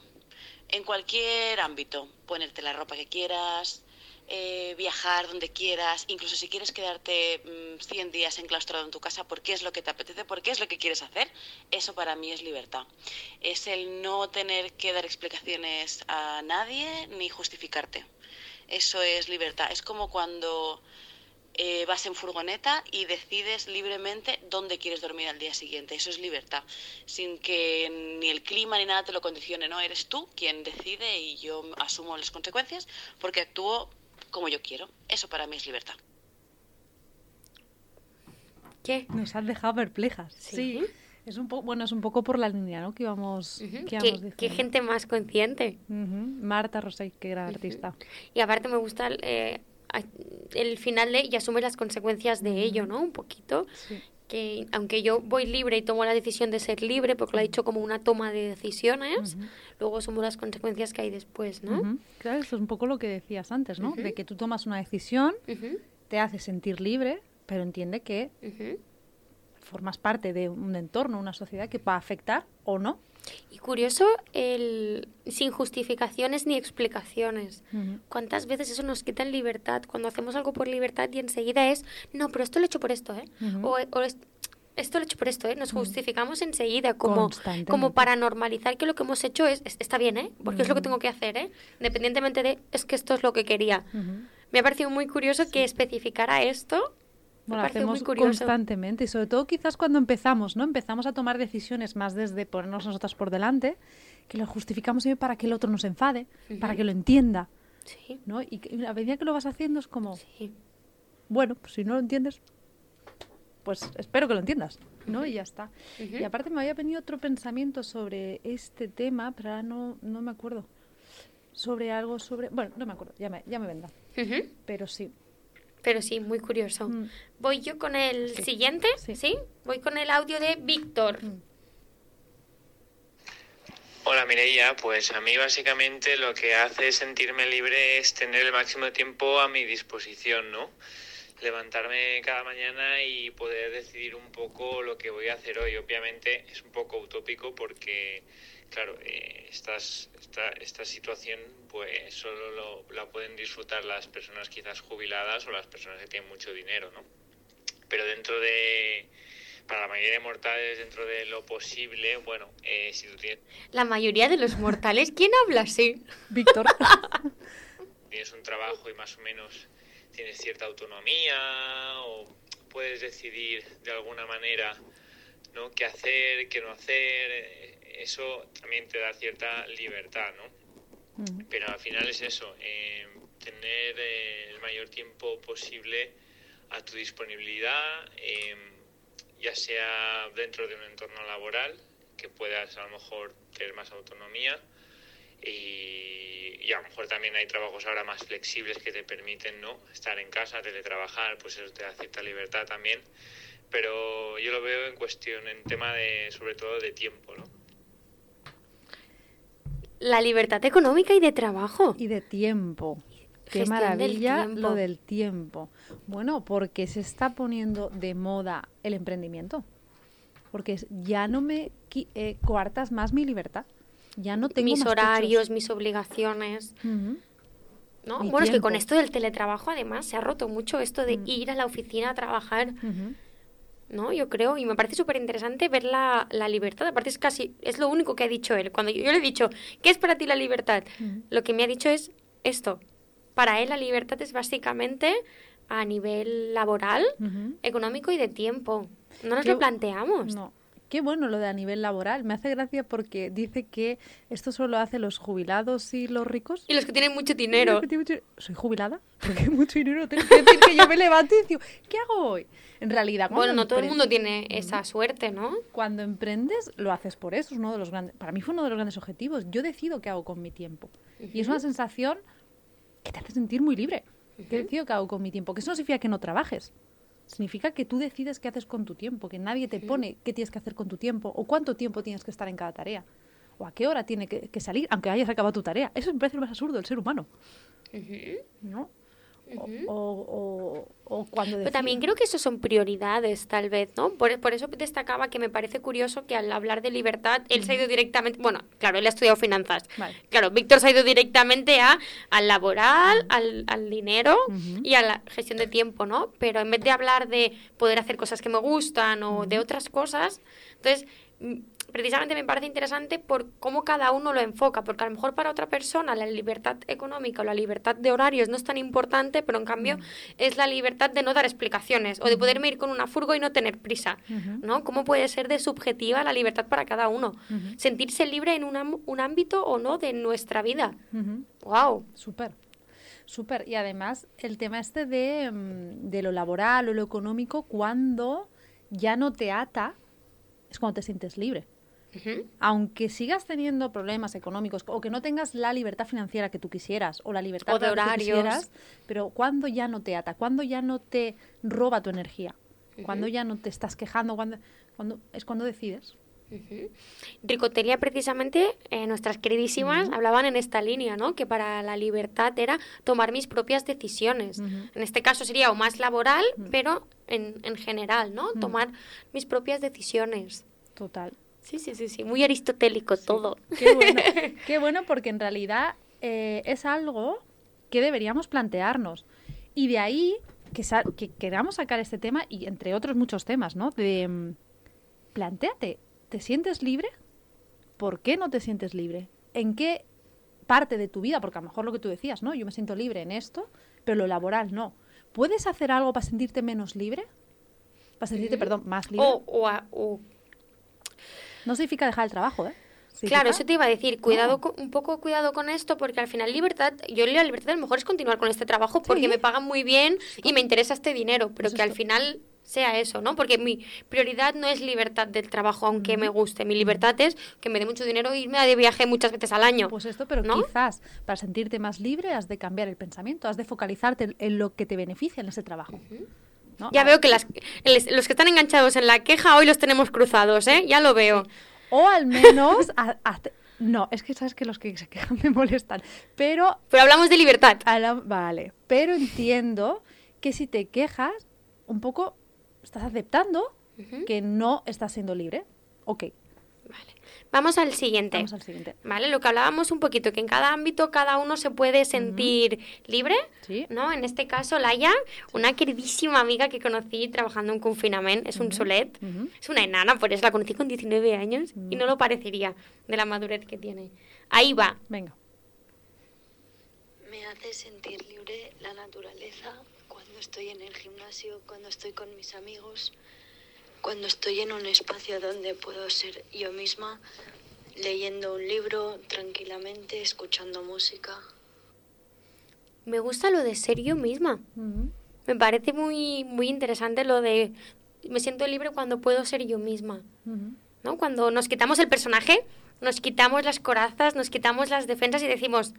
en cualquier ámbito, ponerte la ropa que quieras, eh, viajar donde quieras, incluso si quieres quedarte mm, 100 días enclaustrado en tu casa porque es lo que te apetece, porque es lo que quieres hacer, eso para mí es libertad. Es el no tener que dar explicaciones a nadie ni justificarte. Eso es libertad. Es como cuando eh, vas en furgoneta y decides libremente dónde quieres dormir al día siguiente. Eso es libertad, sin que ni el clima ni nada te lo condicione, ¿no? Eres tú quien decide y yo asumo las consecuencias porque actúo como yo quiero. Eso para mí es libertad. ¿Qué? Nos han dejado perplejas. Sí. Sí. Es un poco, bueno, es un poco por la línea, ¿no? Que íbamos, que ¿Qué, íbamos qué diciendo. gente más consciente. Marta Rosé, qué gran artista. Y aparte me gusta eh, el final de y asumes las consecuencias de ello, ¿no? Un poquito. Sí. que aunque yo voy libre y tomo la decisión de ser libre, porque lo he dicho como una toma de decisiones, luego somos las consecuencias que hay después, ¿no? Claro, eso es un poco lo que decías antes, ¿no? De que tú tomas una decisión, te hace sentir libre, pero entiende que. Formas parte de un entorno, una sociedad que va a afectar o no. Y curioso, el sin justificaciones ni explicaciones. ¿Cuántas veces eso nos quita en libertad? Cuando hacemos algo por libertad y enseguida es, no, pero esto lo he hecho por esto, ¿eh? O, o es- esto lo he hecho por esto, ¿eh? Nos justificamos enseguida como, como para normalizar que lo que hemos hecho es, es- está bien, ¿eh? Porque es lo que tengo que hacer, ¿eh? Independientemente de, es que esto es lo que quería. Me ha parecido muy curioso que especificara esto. Bueno, hacemos muy constantemente y sobre todo quizás cuando empezamos, ¿no? Empezamos a tomar decisiones más desde ponernos nosotras por delante, que lo justificamos siempre para que el otro nos enfade, para que lo entienda, Sí, ¿no? Y a medida que lo vas haciendo es como, sí. bueno, pues si no lo entiendes, pues espero que lo entiendas, ¿no? Y ya está. Y aparte me había venido otro pensamiento sobre este tema, pero ahora no, no me acuerdo. Sobre algo sobre... Bueno, no me acuerdo, ya me, ya me vendrá. Pero sí. Pero sí, muy curioso. Mm. Voy yo con el Sí. siguiente, Sí. ¿sí? Voy con el audio de Víctor. Mm. Hola Mireia, pues a mí básicamente lo que hace sentirme libre es tener el máximo de tiempo a mi disposición, ¿no? Levantarme cada mañana y poder decidir un poco lo que voy a hacer hoy. Obviamente es un poco utópico porque, claro, eh, estas- esta, esta situación pues solo lo- la pueden disfrutar las personas quizás jubiladas o las personas que tienen mucho dinero, ¿no? Pero dentro de, para la mayoría de mortales, dentro de lo posible, bueno, eh, si tú tienes La mayoría de los mortales, ¿quién habla así? Víctor. (laughs) tienes un trabajo y más o menos tienes cierta autonomía o puedes decidir de alguna manera ¿no? qué hacer, qué no hacer, eh, eso también te da cierta libertad, ¿no? Ujú. Pero al final es eso, eh, tener eh, el mayor tiempo posible a tu disponibilidad, eh, ya sea dentro de un entorno laboral, que puedas a lo mejor tener más autonomía, y, y a lo mejor también hay trabajos ahora más flexibles que te permiten no estar en casa, teletrabajar, pues eso te da cierta libertad también. Pero yo lo veo en cuestión, en tema de, sobre todo de tiempo, ¿no? La libertad económica y de trabajo. Y de tiempo. Qué del maravilla tiempo. lo del tiempo. Bueno, porque se está poniendo de moda el emprendimiento. Porque ya no me eh, coartas más mi libertad. Ya no tengo mis más horarios, mis obligaciones. ¿no? Mi Bueno, es que con esto del teletrabajo además se ha roto mucho esto de Mm. ir a la oficina a trabajar. ¿No? Yo creo, y me parece súper interesante ver la, la libertad. Aparte es casi, es lo único que ha dicho él. Cuando yo, yo le he dicho, ¿qué es para ti la libertad? Lo que me ha dicho es esto. Para él la libertad es básicamente a nivel laboral, económico y de tiempo. No nos lo planteamos. No. Qué bueno lo de a nivel laboral. Me hace gracia porque dice que esto solo hace los jubilados y los ricos. Y los que tienen mucho dinero. Mucho- ¿Soy jubilada? (laughs) Porque mucho dinero tengo que decir que yo me levanto y digo, ¿qué hago hoy? En realidad, Bueno, no todo el mundo tiene esa suerte, ¿no? Cuando emprendes, lo haces por eso. Es uno de los grandes, para mí fue uno de los grandes objetivos. Yo decido qué hago con mi tiempo. Y es una sensación que te hace sentir muy libre. Que decido qué hago con mi tiempo. Que eso no significa que no trabajes. Significa que tú decides qué haces con tu tiempo, que nadie te pone qué tienes que hacer con tu tiempo o cuánto tiempo tienes que estar en cada tarea. O a qué hora tiene que, que salir, aunque hayas acabado tu tarea. Eso me parece lo más absurdo del ser humano. ¿No? O, o- o- o cuando Pero también creo que eso son prioridades, tal vez, ¿no? Por, por eso destacaba que me parece curioso que al hablar de libertad, él se ha ido directamente, bueno, claro, él ha estudiado finanzas. Vale. Claro, Víctor se ha ido directamente a, al laboral, al, al dinero y a la gestión de tiempo, ¿no? Pero en vez de hablar de poder hacer cosas que me gustan o de otras cosas, entonces mm, precisamente me parece interesante por cómo cada uno lo enfoca, porque a lo mejor para otra persona la libertad económica o la libertad de horarios no es tan importante, pero en cambio es la libertad de no dar explicaciones o de poderme ir con una furgo y no tener prisa. ¿no? ¿Cómo puede ser de subjetiva la libertad para cada uno? Sentirse libre en un, un ámbito o no de nuestra vida. ¡Wow! Súper. Súper. Y además, el tema este de, mm, de lo laboral o lo económico, cuando ya no te ata, es cuando te sientes libre. Aunque sigas teniendo problemas económicos o que no tengas la libertad financiera que tú quisieras o la libertad O de laboral que horarios. quisieras, pero cuando ya no te ata, cuando ya no te roba tu energía, Cuando ya no te estás quejando, cuando, cuando es cuando decides. Ujú. Ricotería, precisamente, eh, nuestras queridísimas hablaban en esta línea, ¿no? Que para la libertad era tomar mis propias decisiones. En este caso sería o más laboral, pero en, en general, ¿no? Tomar mis propias decisiones. Total. Sí, sí, sí, sí. Muy aristotélico todo. Qué bueno, (laughs) qué bueno porque en realidad eh, es algo que deberíamos plantearnos. Y de ahí que, sa- que queramos sacar este tema y entre otros muchos temas, ¿no? De mm, plantéate, ¿te sientes libre? ¿Por qué no te sientes libre? ¿En qué parte de tu vida? Porque a lo mejor lo que tú decías, ¿no? Yo me siento libre en esto, pero lo laboral no. ¿Puedes hacer algo para sentirte menos libre? Para sentirte, perdón, más libre. O, o a- o No significa dejar el trabajo, ¿eh? Claro, eso te iba a decir, cuidado, No. con- un poco cuidado con esto, porque al final libertad, yo la libertad a lo mejor es continuar con este trabajo porque Sí. me pagan muy bien y me interesa este dinero, pero Eso que al final sea eso, ¿no? Porque mi prioridad no es libertad del trabajo, aunque me guste, mi libertad es que me dé mucho dinero e irme de viaje muchas veces al año. Pues esto, pero ¿no? quizás para sentirte más libre has de cambiar el pensamiento, has de focalizarte en, en lo que te beneficia en ese trabajo. ¿No? Ya Ah, veo que las, los que están enganchados en la queja hoy los tenemos cruzados, ¿eh? Ya lo veo. O al menos... no, es que sabes que los que se quejan me molestan. Pero... Pero hablamos de libertad. la- vale, pero entiendo que si te quejas, un poco estás aceptando que no estás siendo libre. Ok. Vamos al siguiente. vamos al siguiente. ¿Vale? Lo que hablábamos un poquito, que en cada ámbito cada uno se puede sentir libre, Sí. ¿no? En este caso, Laia, una queridísima amiga que conocí trabajando en confinamiento, es un solet, ujú. es una enana, por eso la conocí con 19 años y no lo parecería de la madurez que tiene. Ahí va. Venga. Me hace sentir libre la naturaleza cuando estoy en el gimnasio, cuando estoy con mis amigos, cuando estoy en un espacio donde puedo ser yo misma, leyendo un libro tranquilamente, escuchando música. Me gusta lo de ser yo misma. Ujú. Me parece muy, muy interesante lo de me siento libre cuando puedo ser yo misma. Ujú. ¿no? Cuando nos quitamos el personaje, nos quitamos las corazas, nos quitamos las defensas y decimos,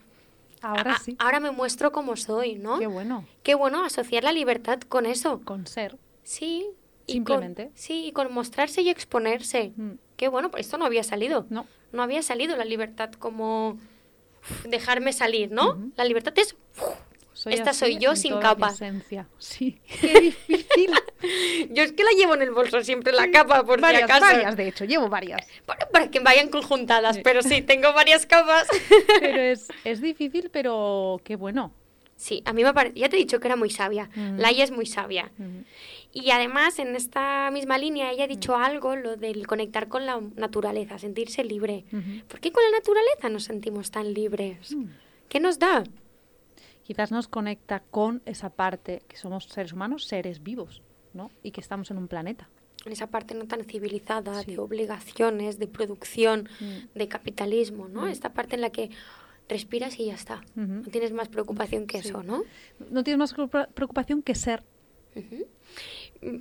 Ahora "A- sí. ahora me muestro como soy, ¿no? Qué bueno. Qué bueno asociar la libertad con eso. Con ser. Sí. Simplemente. con- sí, y con mostrarse y exponerse. Mm. Qué bueno, pues esto no había salido. No. No había salido la libertad como uf, dejarme salir, ¿no? La libertad es uf, Esta soy yo sin capa. esencia. Sí. (laughs) Qué difícil. (laughs) Yo es que la llevo en el bolso siempre la capa, por varias, si acaso. varias, de hecho, llevo varias. Para, para que vayan conjuntadas, Sí. pero sí, tengo varias capas. (laughs) Pero es, es difícil, pero qué bueno. Sí, a mí me parece, ya te he dicho que era muy sabia. Mm. Laia es muy sabia. Y además, en esta misma línea, ella ha Mm. dicho algo, lo del conectar con la naturaleza, sentirse libre. ¿Por qué con la naturaleza nos sentimos tan libres? Mm. ¿Qué nos da? Quizás nos conecta con esa parte que somos seres humanos, seres vivos, ¿no? Y que estamos en un planeta. En esa parte no tan civilizada, Sí. de obligaciones, de producción, Mm. de capitalismo, ¿no? Esta parte en la que respiras y ya está. No tienes más preocupación que Sí. eso, ¿no? No tienes más preocupa- preocupación que ser.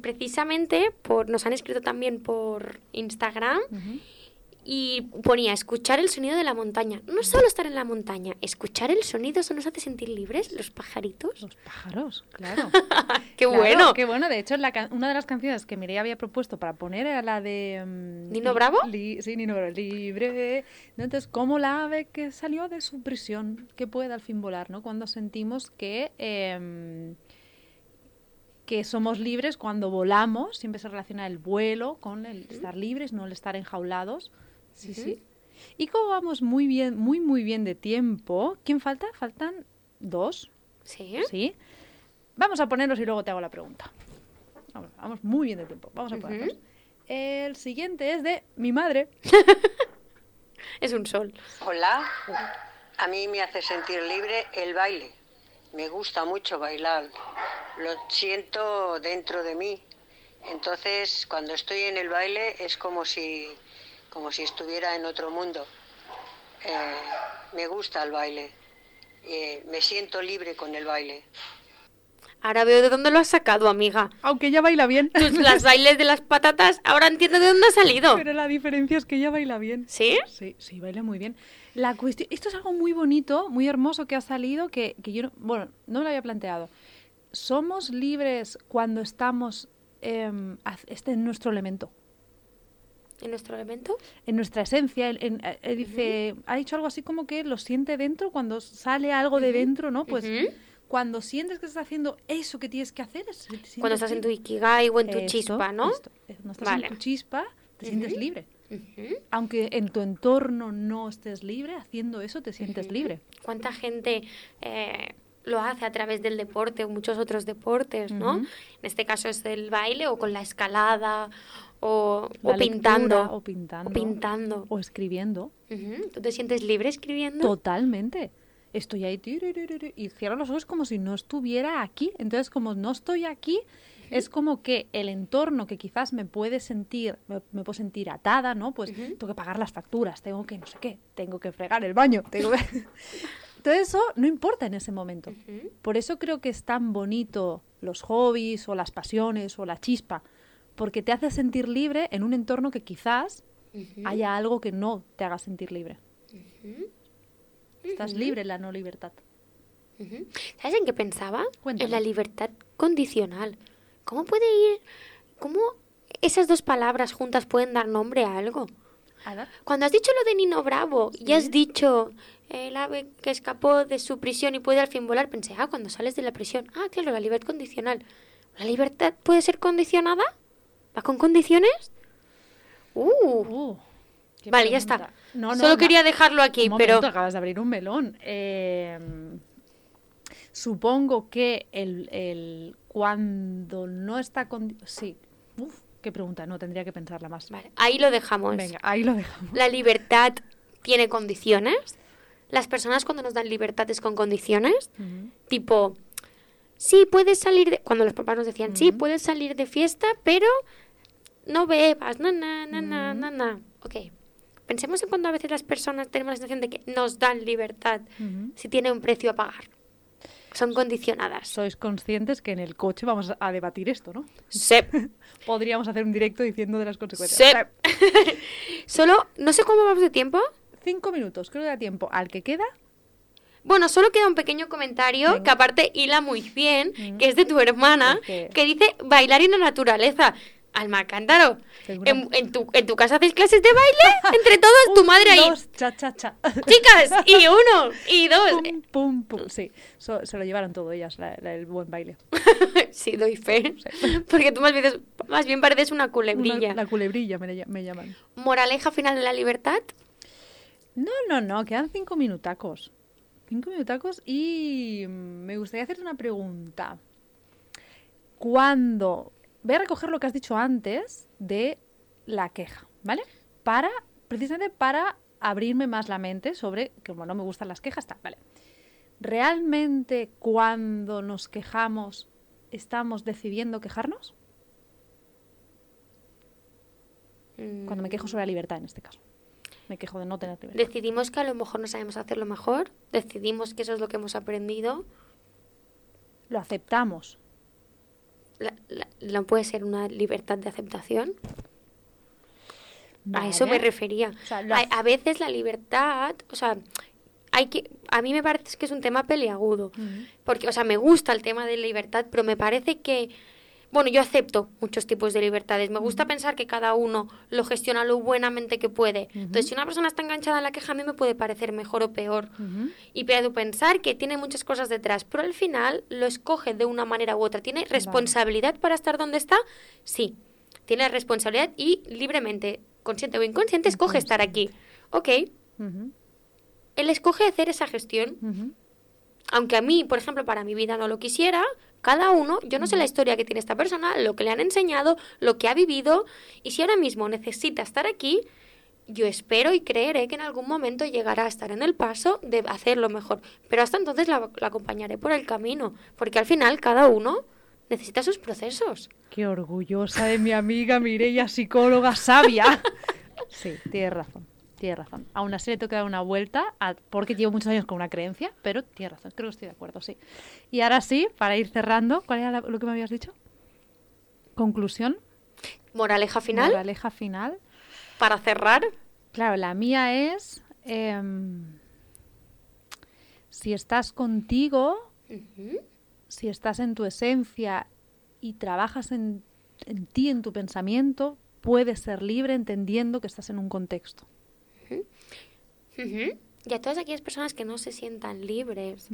Precisamente por, nos han escrito también por Instagram y ponía escuchar el sonido de la montaña. No solo estar en la montaña, escuchar el sonido, eso nos hace sentir libres, los pajaritos. Los pájaros, claro. (laughs) ¡Qué Claro, bueno! Qué bueno. De hecho, la una de las canciones que Mireia había propuesto para poner era la de... mm, ¿Nino Bravo? Sí, Nino Bravo. Libre. Entonces, como la ave que salió de su prisión, que puede al fin volar, ¿no? Cuando sentimos que... em, que somos libres cuando volamos, siempre se relaciona el vuelo con el estar libres, no el estar enjaulados. Sí, sí. Y como vamos muy bien, muy, muy bien de tiempo, ¿quién falta? Faltan dos. Sí. ¿Sí? Vamos a ponerlos y luego te hago la pregunta. Vamos, vamos muy bien de tiempo. Vamos a ponerlos. El siguiente es de mi madre. (laughs) Es un sol. Hola, a mí me hace sentir libre el baile. Me gusta mucho bailar. Lo siento dentro de mí. Entonces, cuando estoy en el baile es como si, como si estuviera en otro mundo. Eh, me gusta el baile. Eh, me siento libre con el baile. Ahora veo de dónde lo has sacado, amiga. Aunque ella baila bien. Tus, las (laughs) bailes de las patatas, ahora entiendo de dónde ha salido. Pero la diferencia es que ella baila bien. ¿Sí? Sí, sí, baila muy bien. La cuestión, esto es algo muy bonito, muy hermoso que ha salido, que, que yo, no- bueno, no me lo había planteado. ¿Somos libres cuando estamos em, esté en nuestro elemento, ¿En nuestro elemento? en nuestra esencia. en- en- eh, dice, ha dicho algo así como que lo siente dentro cuando sale algo de dentro, ¿no? Pues cuando sientes que estás haciendo eso que tienes que hacer, es- Cuando estás en tu ikigai o en tu Esto, chispa, ¿no? esto. Eh, Cuando estás Vale. en tu chispa, te sientes libre. Aunque en tu entorno no estés libre, haciendo eso te sientes libre. ¿Cuánta gente eh, lo hace a través del deporte o muchos otros deportes, ¿no? En este caso es el baile o con la escalada o, pintando. lectura, o pintando. O pintando. O escribiendo. ¿Tú te sientes libre escribiendo? Totalmente. Estoy ahí y cierro los ojos como si no estuviera aquí. Entonces, como no estoy aquí, es como que el entorno que quizás me puede sentir, me, me puedo sentir atada, ¿no? Pues tengo que pagar las facturas, tengo que no sé qué, tengo que fregar el baño, tengo que... (laughs) Todo eso no importa en ese momento. Por eso creo que es tan bonito los hobbies o las pasiones o la chispa, porque te hace sentir libre en un entorno que quizás haya algo que no te haga sentir libre. Estás libre en la no libertad. ¿Sabes en qué pensaba? Cuéntame. En la libertad condicional. ¿Cómo puede ir? ¿Cómo esas dos palabras juntas pueden dar nombre a algo? A. Cuando has dicho lo de Nino Bravo y has dicho el ave que escapó de su prisión y puede al fin volar, pensé, ah, cuando sales de la prisión. Ah, claro, la libertad condicional. ¿La libertad puede ser condicionada? ¿Va con condiciones? Uh. Uh, Vale, ya está. No, no, Solo no. quería dejarlo aquí, Un pero... momento, acabas de abrir un melón. Eh, supongo que el, el cuando no está con... Sí. Uf, qué pregunta. No, tendría que pensarla más. Vale, ahí lo dejamos. Venga, ahí lo dejamos. La libertad tiene condiciones. Las personas cuando nos dan libertad es con condiciones. Tipo, sí, puedes salir de... Cuando los papás nos decían, sí, puedes salir de fiesta, pero no bebas, na, na, na, na, na, na. Ok. Pensemos en cuando a veces las personas tenemos la sensación de que nos dan libertad si tiene un precio a pagar. Son condicionadas. Sois conscientes que en el coche vamos a debatir esto, ¿no? Sí. (laughs) Podríamos hacer un directo diciendo de las consecuencias. Sí. (laughs) Solo, no sé cómo vamos de tiempo. Cinco minutos, creo que da tiempo. Al que queda, Bueno, solo queda un pequeño comentario Venga. que aparte hila muy bien, Mm. que es de tu hermana, Porque- que dice bailar en la naturaleza. Alma cántaro. ¿En, en tu, ¿En tu casa hacéis clases de baile? (laughs) Entre todos, tu madre ahí. dos, cha, cha, cha. (laughs) Chicas, y uno, y dos. Pum, pum, pum. Sí, so- se lo llevaron todo ellas, la- la- el buen baile. (laughs) sí, doy fe. Porque tú más bien, más bien pareces una culebrilla. Una- la culebrilla me, me llaman. Moraleja final de la libertad. No, no, no, quedan cinco minutacos. Cinco minutacos y me gustaría hacerte una pregunta. Cuando... Voy a recoger lo que has dicho antes de la queja, ¿vale? Para, precisamente para abrirme más la mente sobre que como no me gustan las quejas, tal, ¿vale? ¿Realmente cuando nos quejamos estamos decidiendo quejarnos? Cuando me quejo sobre la libertad, en este caso. Me quejo de no tener libertad. Decidimos que a lo mejor no sabemos hacerlo mejor. Decidimos que eso es lo que hemos aprendido. Lo aceptamos. La- la- ¿No puede ser una libertad de aceptación? A eso me refería. O sea, lo a, veces la libertad, o sea, hay que, a mí me parece que es un tema peleagudo, porque, o sea, me gusta el tema de libertad, pero me parece que, bueno, yo acepto muchos tipos de libertades. Me gusta pensar que cada uno lo gestiona lo buenamente que puede. Entonces, si una persona está enganchada en la queja, a mí me puede parecer mejor o peor. Y puedo pensar que tiene muchas cosas detrás, pero al final lo escoge de una manera u otra. ¿Tiene responsabilidad para estar donde está? Sí. Tiene responsabilidad y libremente, consciente o inconsciente, escoge estar aquí. Ok. Él escoge hacer esa gestión. Aunque a mí, por ejemplo, para mi vida no lo quisiera, cada uno, yo no sé la historia que tiene esta persona, lo que le han enseñado, lo que ha vivido, y si ahora mismo necesita estar aquí, yo espero y creeré que en algún momento llegará a estar en el paso de hacerlo mejor. Pero hasta entonces la, la acompañaré por el camino, porque al final cada uno necesita sus procesos. Qué orgullosa de mi amiga Mireia, psicóloga sabia. (laughs) Sí, tienes razón, tienes razón. Aún así le tengo que dar una vuelta, a- porque llevo muchos años con una creencia, pero tienes razón, creo que estoy de acuerdo, sí. Y ahora sí, para ir cerrando, ¿cuál era la- lo que me habías dicho? Conclusión, Moraleja final, moraleja final. para cerrar. Claro, la mía es, em, si estás contigo, si estás en tu esencia y trabajas en en ti, en tu pensamiento, puedes ser libre entendiendo que estás en un contexto. Y a todas aquellas personas que no se sientan libres,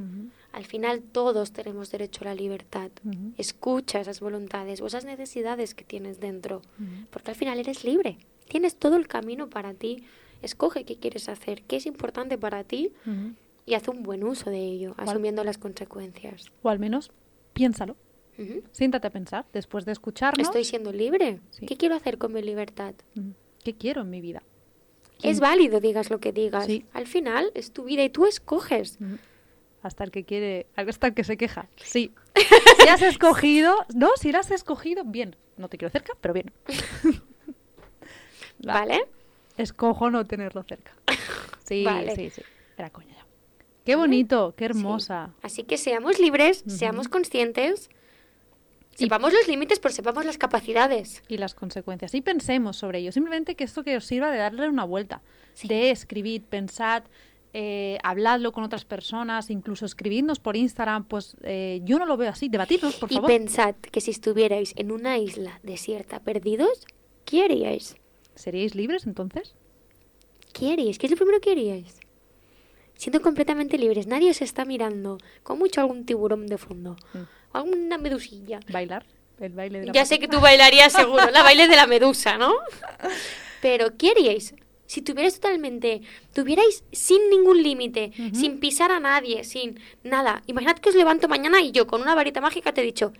al final todos tenemos derecho a la libertad. Escucha esas voluntades o esas necesidades que tienes dentro, porque al final eres libre. Tienes todo el camino para ti. Escoge qué quieres hacer, qué es importante para ti y haz un buen uso de ello, asumiendo las consecuencias. O al menos piénsalo. Siéntate a pensar, después de escucharnos, Estoy siendo libre. Sí. ¿Qué quiero hacer con mi libertad? ¿qué quiero en mi vida? Es válido, digas lo que digas. Sí. Al final es tu vida y tú escoges. Ujú. Hasta el que quiere, hasta el que se queja. Sí. (laughs) Si has escogido, no, si lo has escogido, bien. No te quiero cerca, pero bien. Va. (laughs) ¿Vale? Escojo no tenerlo cerca. (laughs) Sí, Vale. sí, sí. Era coña ya. Qué bonito, qué hermosa. Así que seamos libres, seamos conscientes, sepamos los límites, pero sepamos las capacidades. Y las consecuencias. Y pensemos sobre ello. Simplemente que esto que os sirva de darle una vuelta. De escribir, pensad, eh, habladlo con otras personas, incluso escribidnos por Instagram. Pues eh, yo no lo veo así. Debatirnos, por y favor. pensad que si estuvierais en una isla desierta perdidos, ¿qué haríais? ¿Seríais libres entonces? ¿Qué haríais? ¿Qué es lo primero que haríais? Siendo completamente libres, nadie os está mirando, con mucho algún tiburón de fondo, Mm. Alguna medusilla. Bailar. El baile de la Ya sé que tú bailarías seguro, la baile de la medusa, ¿no? (laughs) Pero, ¿qué haríais? Si tuvierais totalmente, tuvierais sin ningún límite, sin pisar a nadie, sin nada. Imaginad que os levanto mañana y yo con una varita mágica te he dicho,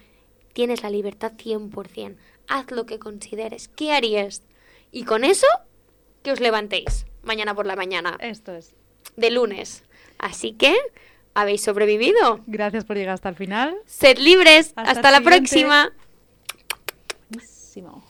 tienes la libertad 100%, haz lo que consideres, ¿qué harías? Y con eso, que os levantéis mañana por la mañana, Esto es. de lunes. Así que, ¿habéis sobrevivido? Gracias por llegar hasta el final. Sed libres, Hasta la siguiente. próxima. Buenísimo.